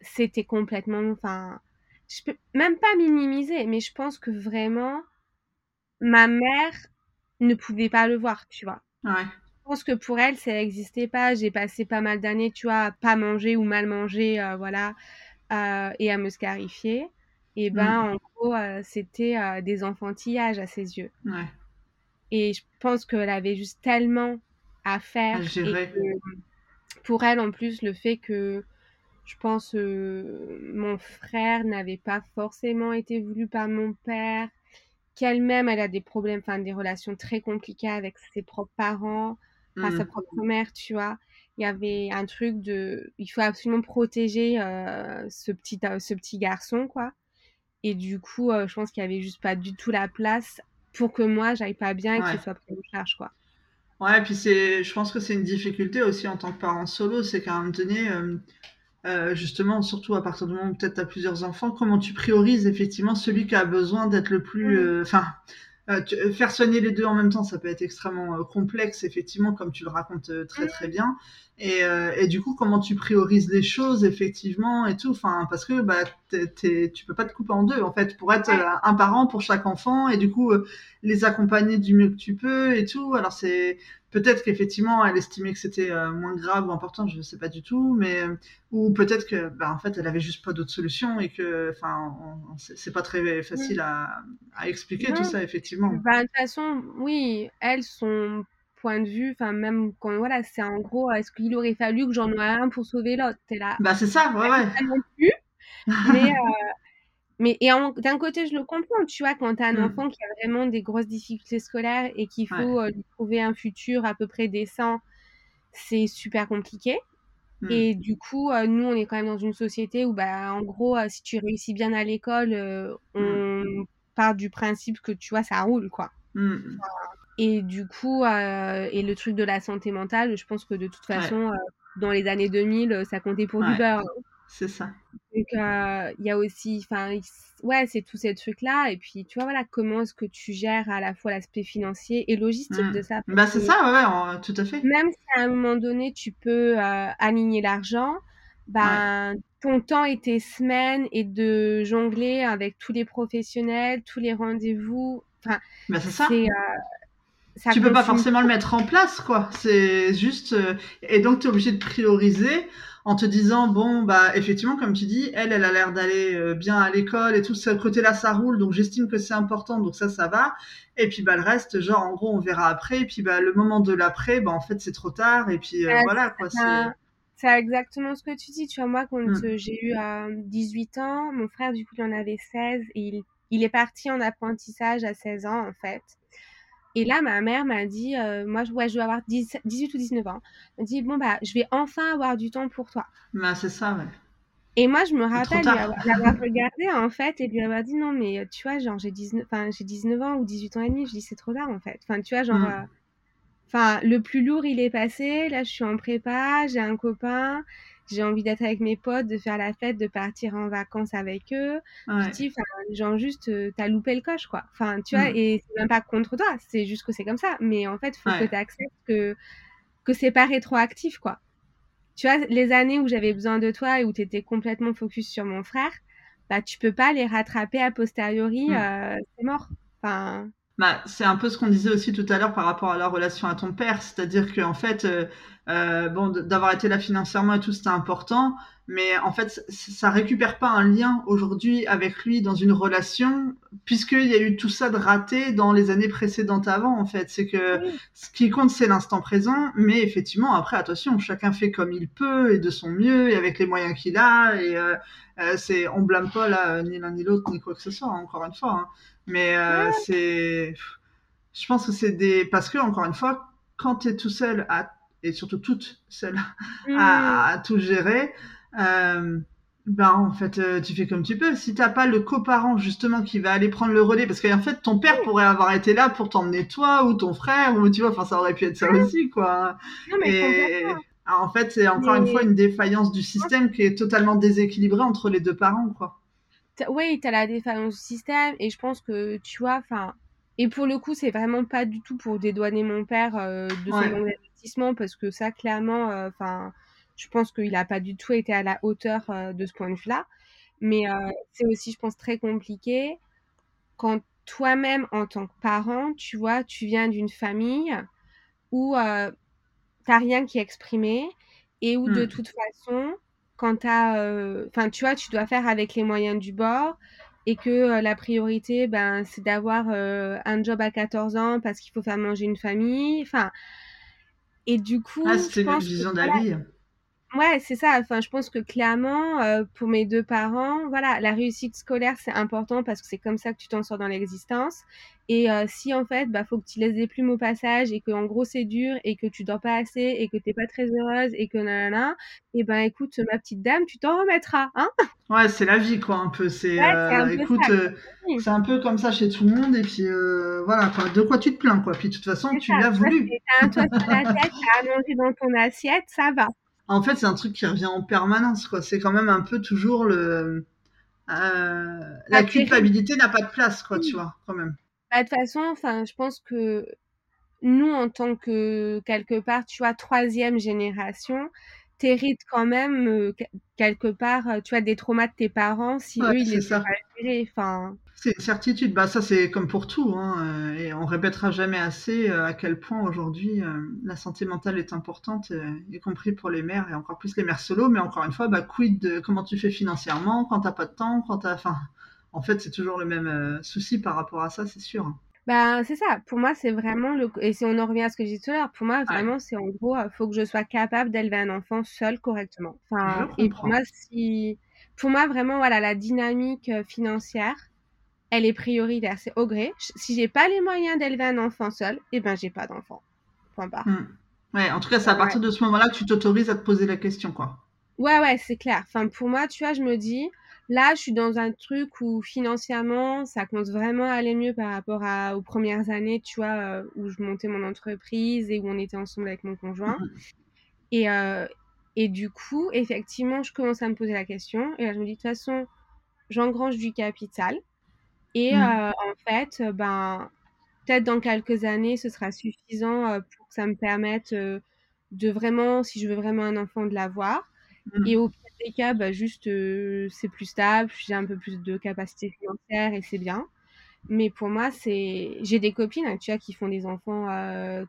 c'était complètement. Enfin, je peux même pas minimiser, mais je pense que vraiment, ma mère ne pouvait pas le voir, tu vois. Ouais. Je pense que pour elle, ça n'existait pas. J'ai passé pas mal d'années, tu vois, à pas manger ou mal manger, euh, voilà, euh, et à me scarifier. Et ben, mm. en gros, euh, c'était des enfantillages à ses yeux. Ouais. Et je pense qu'elle avait juste tellement à faire. Et pour elle, en plus, le fait que je pense mon frère n'avait pas forcément été voulu par mon père, qu'elle-même, elle a des problèmes, enfin des relations très compliquées avec ses propres parents à sa mmh. propre mère, tu vois. Il y avait un truc de, il faut absolument protéger euh, ce petit euh, ce petit garçon, quoi. Et du coup, euh, je pense qu'il y avait juste pas du tout la place pour que moi j'aille pas bien et que ce soit pris en charge, quoi. Ouais, et puis c'est, je pense que c'est une difficulté aussi en tant que parent solo, c'est qu'à un moment donné, justement, surtout à partir du moment où peut-être tu as plusieurs enfants, comment tu priorises effectivement celui qui a besoin d'être le plus, mmh. Euh, euh, faire soigner les deux en même temps, ça peut être extrêmement euh, complexe, effectivement, comme tu le racontes très très bien. Et, et, du coup, comment tu priorises les choses, effectivement, et tout? Enfin, parce que bah, tu peux pas te couper en deux, en fait, pour être un parent pour chaque enfant, et du coup, les accompagner du mieux que tu peux, et tout. Alors c'est Peut-être qu'effectivement, elle estimait que c'était euh, moins grave ou important, je ne sais pas du tout, mais euh, ou peut-être que, bah, en fait, elle avait juste pas d'autre solution et que, enfin, c'est pas très facile à, expliquer tout ça, effectivement. Bah, de toute façon, oui, elle, son point de vue, enfin, même quand, voilà, c'est en gros, est-ce qu'il aurait fallu que j'en ai un pour sauver l'autre? T'es là. Bah, c'est ça, ouais, ouais. plus, mais, euh, mais et d'un côté, je le comprends, tu vois, quand tu as un mmh. enfant qui a vraiment des grosses difficultés scolaires et qu'il faut euh, lui trouver un futur à peu près décent, c'est super compliqué. Mmh. Et du coup, euh, nous, on est quand même dans une société où, bah, en gros, euh, si tu réussis bien à l'école, mmh. on part du principe que, tu vois, ça roule, quoi. et du coup, et le truc de la santé mentale, je pense que de toute façon, dans les années 2000, ça comptait pour du beurre. Hein. C'est ça. Donc, il y a aussi, enfin, ouais, c'est tous ces trucs-là. Et puis, tu vois, voilà, comment est-ce que tu gères à la fois l'aspect financier et logistique de mmh. ça Bah, c'est ça, ouais, tout à fait. Même si à un moment donné, tu peux aligner l'argent, ben, ton temps et tes semaines et de jongler avec tous les professionnels, tous les rendez-vous. Enfin, bah, c'est ça. ça tu peux pas forcément le mettre en place, quoi. C'est juste. Et donc, tu es obligé de prioriser en te disant bon bah effectivement comme tu dis elle elle a l'air d'aller euh, bien à l'école et tout ce côté là ça roule donc j'estime que c'est important donc ça ça va. Et puis bah le reste genre en gros on verra après. Et puis bah le moment de l'après bah en fait c'est trop tard. Et puis euh, voilà quoi c'est c'est exactement ce que tu dis. Tu vois moi quand mmh. j'ai eu 18 euh, ans mon frère du coup il en avait 16 et il, il est parti en apprentissage à 16 ans en fait et là, ma mère m'a dit, euh, moi, ouais, je dois avoir 18 ou 19 ans. Elle m'a dit, bon, bah, je vais enfin avoir du temps pour toi. Bah, c'est ça, ouais. Et moi, je me rappelle l'avoir regardé, en fait, et lui avoir dit, non, mais tu vois, genre, j'ai 19, 19 ans ou 18 ans et demi. Je dis, c'est trop tard, en fait. Enfin, tu vois, genre, mm. euh, enfin, le plus lourd, il est passé. Là, je suis en prépa, j'ai un copain j'ai envie d'être avec mes potes, de faire la fête, de partir en vacances avec eux. Je dis, genre juste, euh, t'as loupé le coche, quoi. Enfin, tu vois, mm. et c'est même pas contre toi, c'est juste que c'est comme ça. Mais en fait, faut que tu acceptes que, que c'est pas rétroactif, quoi. Tu vois, les années où j'avais besoin de toi et où t'étais complètement focus sur mon frère, bah tu peux pas les rattraper a posteriori, mmh. c'est mort. Enfin. Bah, c'est un peu ce qu'on disait aussi tout à l'heure par rapport à la relation à ton père, c'est-à-dire qu'en fait, euh, bon, d'avoir été là financièrement et tout, c'était important, mais en fait, ça récupère pas un lien aujourd'hui avec lui dans une relation, puisqu'il y a eu tout ça de raté dans les années précédentes avant, en fait. C'est que ce qui compte, c'est l'instant présent, mais effectivement, après, attention, chacun fait comme il peut et de son mieux et avec les moyens qu'il a, et euh, euh c'est, on blâme pas là ni l'un ni l'autre ni quoi que ce soit, encore une fois. Hein. Mais euh, c'est, je pense que c'est des, parce que encore une fois, quand tu es tout seul à et surtout toute seule à, mmh. tout gérer, euh, ben en fait euh, tu fais comme tu peux. Si t'as pas le coparent justement qui va aller prendre le relais, parce qu'en fait ton père pourrait avoir été là pour t'emmener toi ou ton frère ou tu vois, enfin ça aurait pu être ça aussi quoi. et en fait c'est encore une fois une défaillance du système qui est totalement déséquilibrée entre les deux parents quoi. Oui, tu as la défaillance du système et je pense que tu vois, enfin, et pour le coup, c'est vraiment pas du tout pour dédouaner mon père euh, de son parce que ça, clairement, euh, enfin, je pense qu'il n'a pas du tout été à la hauteur euh, de ce point de vue-là. Mais c'est aussi, je pense, très compliqué quand toi-même, en tant que parent, tu vois, tu viens d'une famille où t'as rien qui est exprimé et où de mmh. toute façon, quand t'as, enfin, tu vois, tu dois faire avec les moyens du bord et que la priorité, ben, c'est d'avoir un job à 14 ans parce qu'il faut faire manger une famille. Enfin, et du coup, ah, c'était une vision la vie. Ouais, c'est ça. Enfin, je pense que clairement, euh, pour mes deux parents, voilà, la réussite scolaire, c'est important parce que c'est comme ça que tu t'en sors dans l'existence. Et euh, si en fait, bah, faut que tu laisses des plumes au passage et que en gros c'est dur et que tu dors pas assez et que t'es pas très heureuse et que nanana, et ben écoute, ma petite dame, tu t'en remettras, hein Ouais, c'est la vie quoi, un peu. C'est, euh, écoute, c'est un peu comme ça chez tout le monde et puis voilà, quoi, de quoi tu te plains quoi? Puis de toute façon, tu l'as voulu. T'as un toit sur la tête, t'as à manger dans ton assiette, ça va. En fait, c'est un truc qui revient en permanence, quoi. C'est quand même un peu toujours le. Euh, la culpabilité n'a pas de place, quoi, tu vois, quand même. Bah, de toute façon, enfin, je pense que nous, en tant que quelque part, tu vois, troisième génération, t'hérites quand même euh, quelque part, tu vois, des traumas de tes parents si eux ils les ont pas Enfin. C'est une certitude. Bah, ça, c'est comme pour tout. Hein, euh, et on répétera jamais assez euh, à quel point aujourd'hui euh, la santé mentale est importante, y compris pour les mères et encore plus les mères solo. Mais encore une fois, bah, quid de comment tu fais financièrement quand t'as pas de temps, quand t'as. Enfin, en fait, c'est toujours le même souci par rapport à ça, c'est sûr. Bah, c'est ça. Pour moi, c'est vraiment le. Et si on en revient à ce que j'ai dit tout à l'heure, pour moi, vraiment, c'est en gros, il faut que je sois capable d'élever un enfant seul correctement. Enfin, et pour moi, si. Pour moi, vraiment, voilà, la dynamique financière, elle est prioritaire, c'est au gré. Si j'ai pas les moyens d'élever un enfant seul, eh ben j'ai pas d'enfant. Point barre. Hmm. Ouais, en tout cas, c'est à partir de ce moment-là que tu t'autorises à te poser la question, quoi. Ouais, ouais, c'est clair. Enfin, pour moi, tu vois, je me dis, là, je suis dans un truc où financièrement, ça commence vraiment à aller mieux par rapport à, aux premières années, tu vois, euh, où je montais mon entreprise et où on était ensemble avec mon conjoint. Hmm. Et, euh, et du coup, effectivement, je commence à me poser la question. Et là, je me dis, de toute façon, j'engrange du capital. Et mmh. euh, en fait, ben, peut-être dans quelques années, ce sera suffisant euh, pour que ça me permette de vraiment, si je veux vraiment un enfant, de l'avoir. Mmh. Et au pire des cas, bah, juste, c'est plus stable, j'ai un peu plus de capacité financière et c'est bien. Mais pour moi, c'est, j'ai des copines, hein, tu vois, qui font des enfants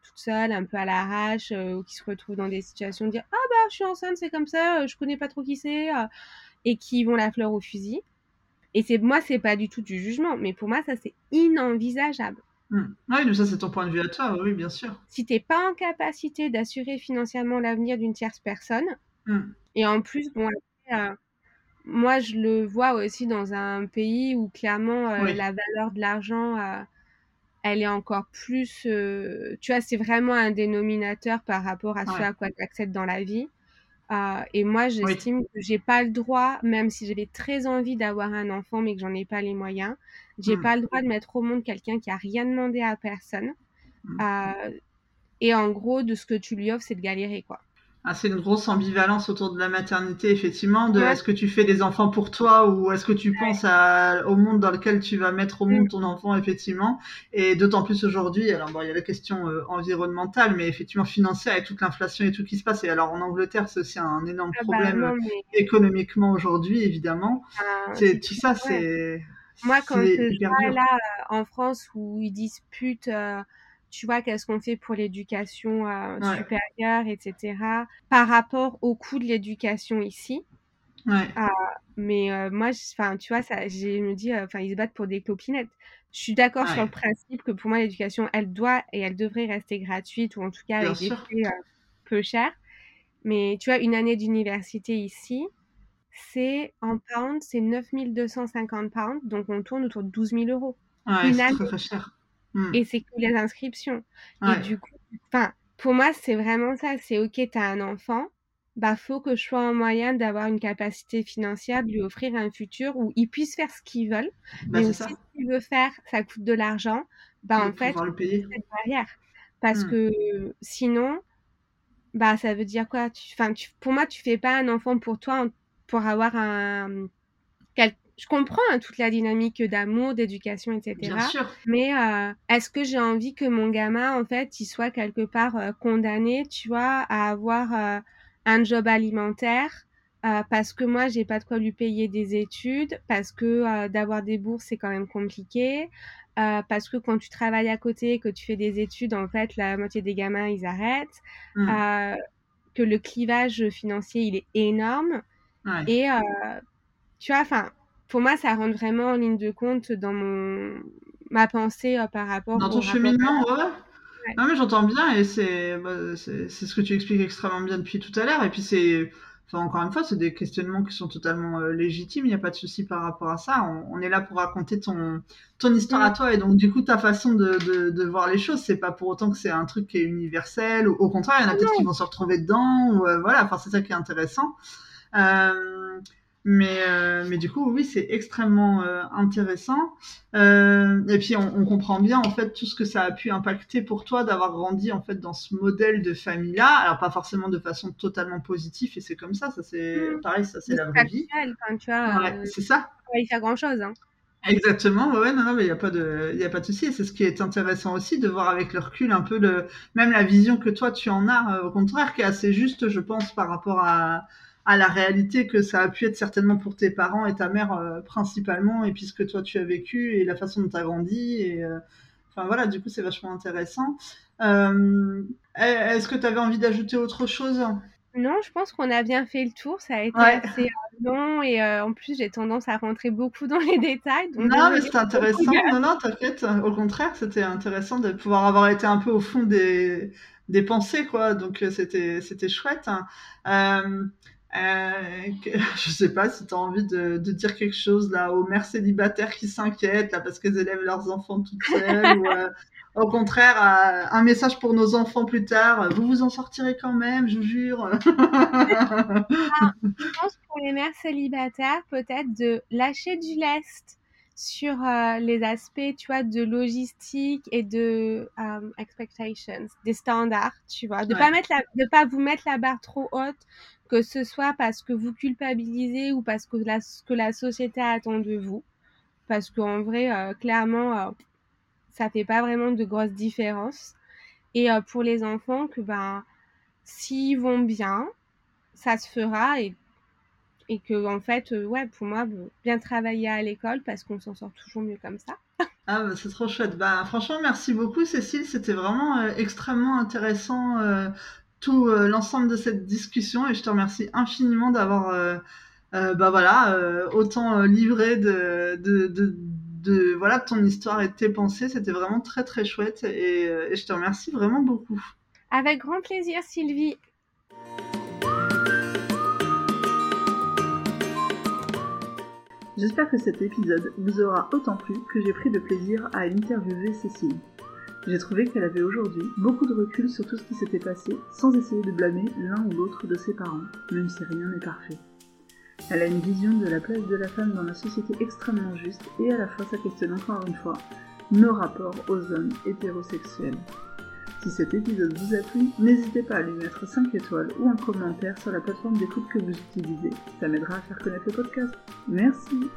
toutes seules, un peu à l'arrache, ou qui se retrouvent dans des situations de dire, ah bah, je suis enceinte, c'est comme ça, je connais pas trop qui c'est, et qui vont la fleur au fusil. Et c'est moi, c'est pas du tout du jugement, mais pour moi, ça c'est inenvisageable. Hmm. Oui, mais ça c'est ton point de vue à toi, oui, bien sûr. Si t'es pas en capacité d'assurer financièrement l'avenir d'une tierce personne, hmm. et en plus, bon, euh, moi je le vois aussi dans un pays où clairement euh, la valeur de l'argent, euh, elle est encore plus, tu vois, c'est vraiment un dénominateur par rapport à ce à quoi tu acceptes dans la vie. Euh, et moi, j'estime que j'ai pas le droit, même si j'avais très envie d'avoir un enfant, mais que j'en ai pas les moyens, j'ai mmh. pas le droit de mettre au monde quelqu'un qui a rien demandé à personne. Mmh. Euh, et en gros, de ce que tu lui offres, c'est de galérer, quoi. Ah, c'est une grosse ambivalence autour de la maternité, effectivement, de est-ce que tu fais des enfants pour toi ou est-ce que tu penses au monde dans lequel tu vas mettre au monde ton enfant, effectivement. Et d'autant plus aujourd'hui, alors bon, il y a la question euh, environnementale, mais effectivement financière avec toute l'inflation et tout qui se passe. Et alors en Angleterre, c'est aussi un énorme ah bah problème euh, économiquement aujourd'hui, évidemment. Ah, c'est tout ça, c'est... Moi, quand je vois là euh, en France où ils disputent tu vois, qu'est-ce qu'on fait pour l'éducation euh, supérieure, etc. Par rapport au coût de l'éducation ici. Ouais. Euh, mais euh, moi, enfin, tu vois, ça, je me dis, enfin, ils se battent pour des clopinettes. Je suis d'accord sur le principe que pour moi, l'éducation, elle doit et elle devrait rester gratuite ou en tout cas avec des prix peu chers. Mais tu vois, une année d'université ici, c'est en pounds, c'est 9250 pounds, donc on tourne autour de 12 000 euros. Ouais, c'est très, très cher. Mm. Et c'est que les inscriptions. Et du coup, pour moi, c'est vraiment ça. C'est OK, tu as un enfant, bah faut que je sois en moyen d'avoir une capacité financière, de lui offrir un futur où il puisse faire ce qu'il veut. Bah, mais aussi, ce qu'il veut faire, ça coûte de l'argent. Bah, en fait, c'est une barrière. Parce mm. que sinon, bah, ça veut dire quoi? Tu, tu, Pour moi, tu fais pas un enfant pour toi pour avoir un, je comprends hein, toute la dynamique d'amour, d'éducation, etc. Bien sûr. Mais euh, est-ce que j'ai envie que mon gamin, en fait, il soit quelque part euh, condamné, tu vois, à avoir euh, un job alimentaire parce que moi, j'ai pas de quoi lui payer des études, parce que d'avoir des bourses, c'est quand même compliqué, parce que quand tu travailles à côté, que tu fais des études, en fait, la moitié des gamins, ils arrêtent, mmh. que le clivage financier, il est énorme. Et tu vois, enfin, pour moi, ça rentre vraiment en ligne de compte dans mon ma pensée euh, par rapport dans ton cheminement, ouais. Non mais j'entends bien et bah, c'est c'est ce que tu expliques extrêmement bien depuis tout à l'heure et puis c'est Enfin, encore une fois, c'est des questionnements qui sont totalement euh, légitimes, il n'y a pas de souci par rapport à ça. On, est là pour raconter ton, ton histoire à toi, et donc du coup, ta façon de, de, de voir les choses, c'est pas pour autant que c'est un truc qui est universel, au, contraire, il y en a peut-être qui vont se retrouver dedans, ou, euh, voilà, enfin, c'est ça qui est intéressant. Euh, mais, euh, mais du coup, oui, c'est extrêmement euh, intéressant. Euh, et puis, on, on, comprend bien en fait tout ce que ça a pu impacter pour toi d'avoir grandi en fait dans ce modèle de famille-là. Alors pas forcément de façon totalement positive, et c'est comme ça. Ça c'est mmh. pareil, ça c'est la vraie vie. Quand tu vois, ouais, c'est ça. Il fait grand chose. Hein. Exactement, ouais, non, non, mais il n'y a pas de, il a pas de souci. C'est ce qui est intéressant aussi de voir avec le recul un peu le, même la vision que toi tu en as, au contraire, qui est assez juste, je pense, par rapport à, à la réalité que ça a pu être certainement pour tes parents et ta mère euh, principalement, et puis ce que toi tu as vécu et la façon dont tu as grandi. Et, euh, enfin voilà, du coup c'est vachement intéressant. Euh, est-ce que tu avais envie d'ajouter autre chose? Non, je pense qu'on a bien fait le tour. Ça a été assez long et en plus j'ai tendance à rentrer beaucoup dans les détails. non, mais c'était intéressant. Non, non, t'inquiète. Au contraire, c'était intéressant de pouvoir avoir été un peu au fond des, des pensées, quoi. Donc c'était c'était chouette. Euh, euh, je sais pas si tu as envie de, dire quelque chose là aux mères célibataires qui s'inquiètent là parce qu'elles élèvent leurs enfants toutes seules ou euh, au contraire un message pour nos enfants plus tard vous vous en sortirez quand même je vous jure. Ah, je pense pour les mères célibataires peut-être de lâcher du lest sur euh, les aspects tu vois de logistique et de expectations des standards tu vois de pas mettre la, de pas vous mettre la barre trop haute que ce soit parce que vous culpabilisez ou parce que la, que la société attend de vous. Parce qu'en vrai, euh, clairement, euh, ça fait pas vraiment de grosses différences. Et euh, pour les enfants, que ben, s'ils vont bien, ça se fera et, et que en fait, ouais, pour moi, bien travailler à l'école parce qu'on s'en sort toujours mieux comme ça. Ah, bah, c'est trop chouette. Bah, franchement, merci beaucoup, Cécile. C'était vraiment extrêmement intéressant tout euh, l'ensemble de cette discussion et je te remercie infiniment d'avoir euh, euh, bah voilà, autant livré de, de, de, voilà, ton histoire et de tes pensées. C'était vraiment très très chouette et, et je te remercie vraiment beaucoup. Avec grand plaisir, Sylvie. J'espère que cet épisode vous aura autant plu que j'ai pris de plaisir à interviewer Cécile. J'ai trouvé qu'elle avait aujourd'hui beaucoup de recul sur tout ce qui s'était passé, sans essayer de blâmer l'un ou l'autre de ses parents, même si rien n'est parfait. Elle a une vision de la place de la femme dans la société extrêmement juste et à la fois ça questionne encore une fois nos rapports aux hommes hétérosexuels. Si cet épisode vous a plu, n'hésitez pas à lui mettre 5 étoiles ou un commentaire sur la plateforme d'écoute que vous utilisez. Ça m'aidera à faire connaître le podcast. Merci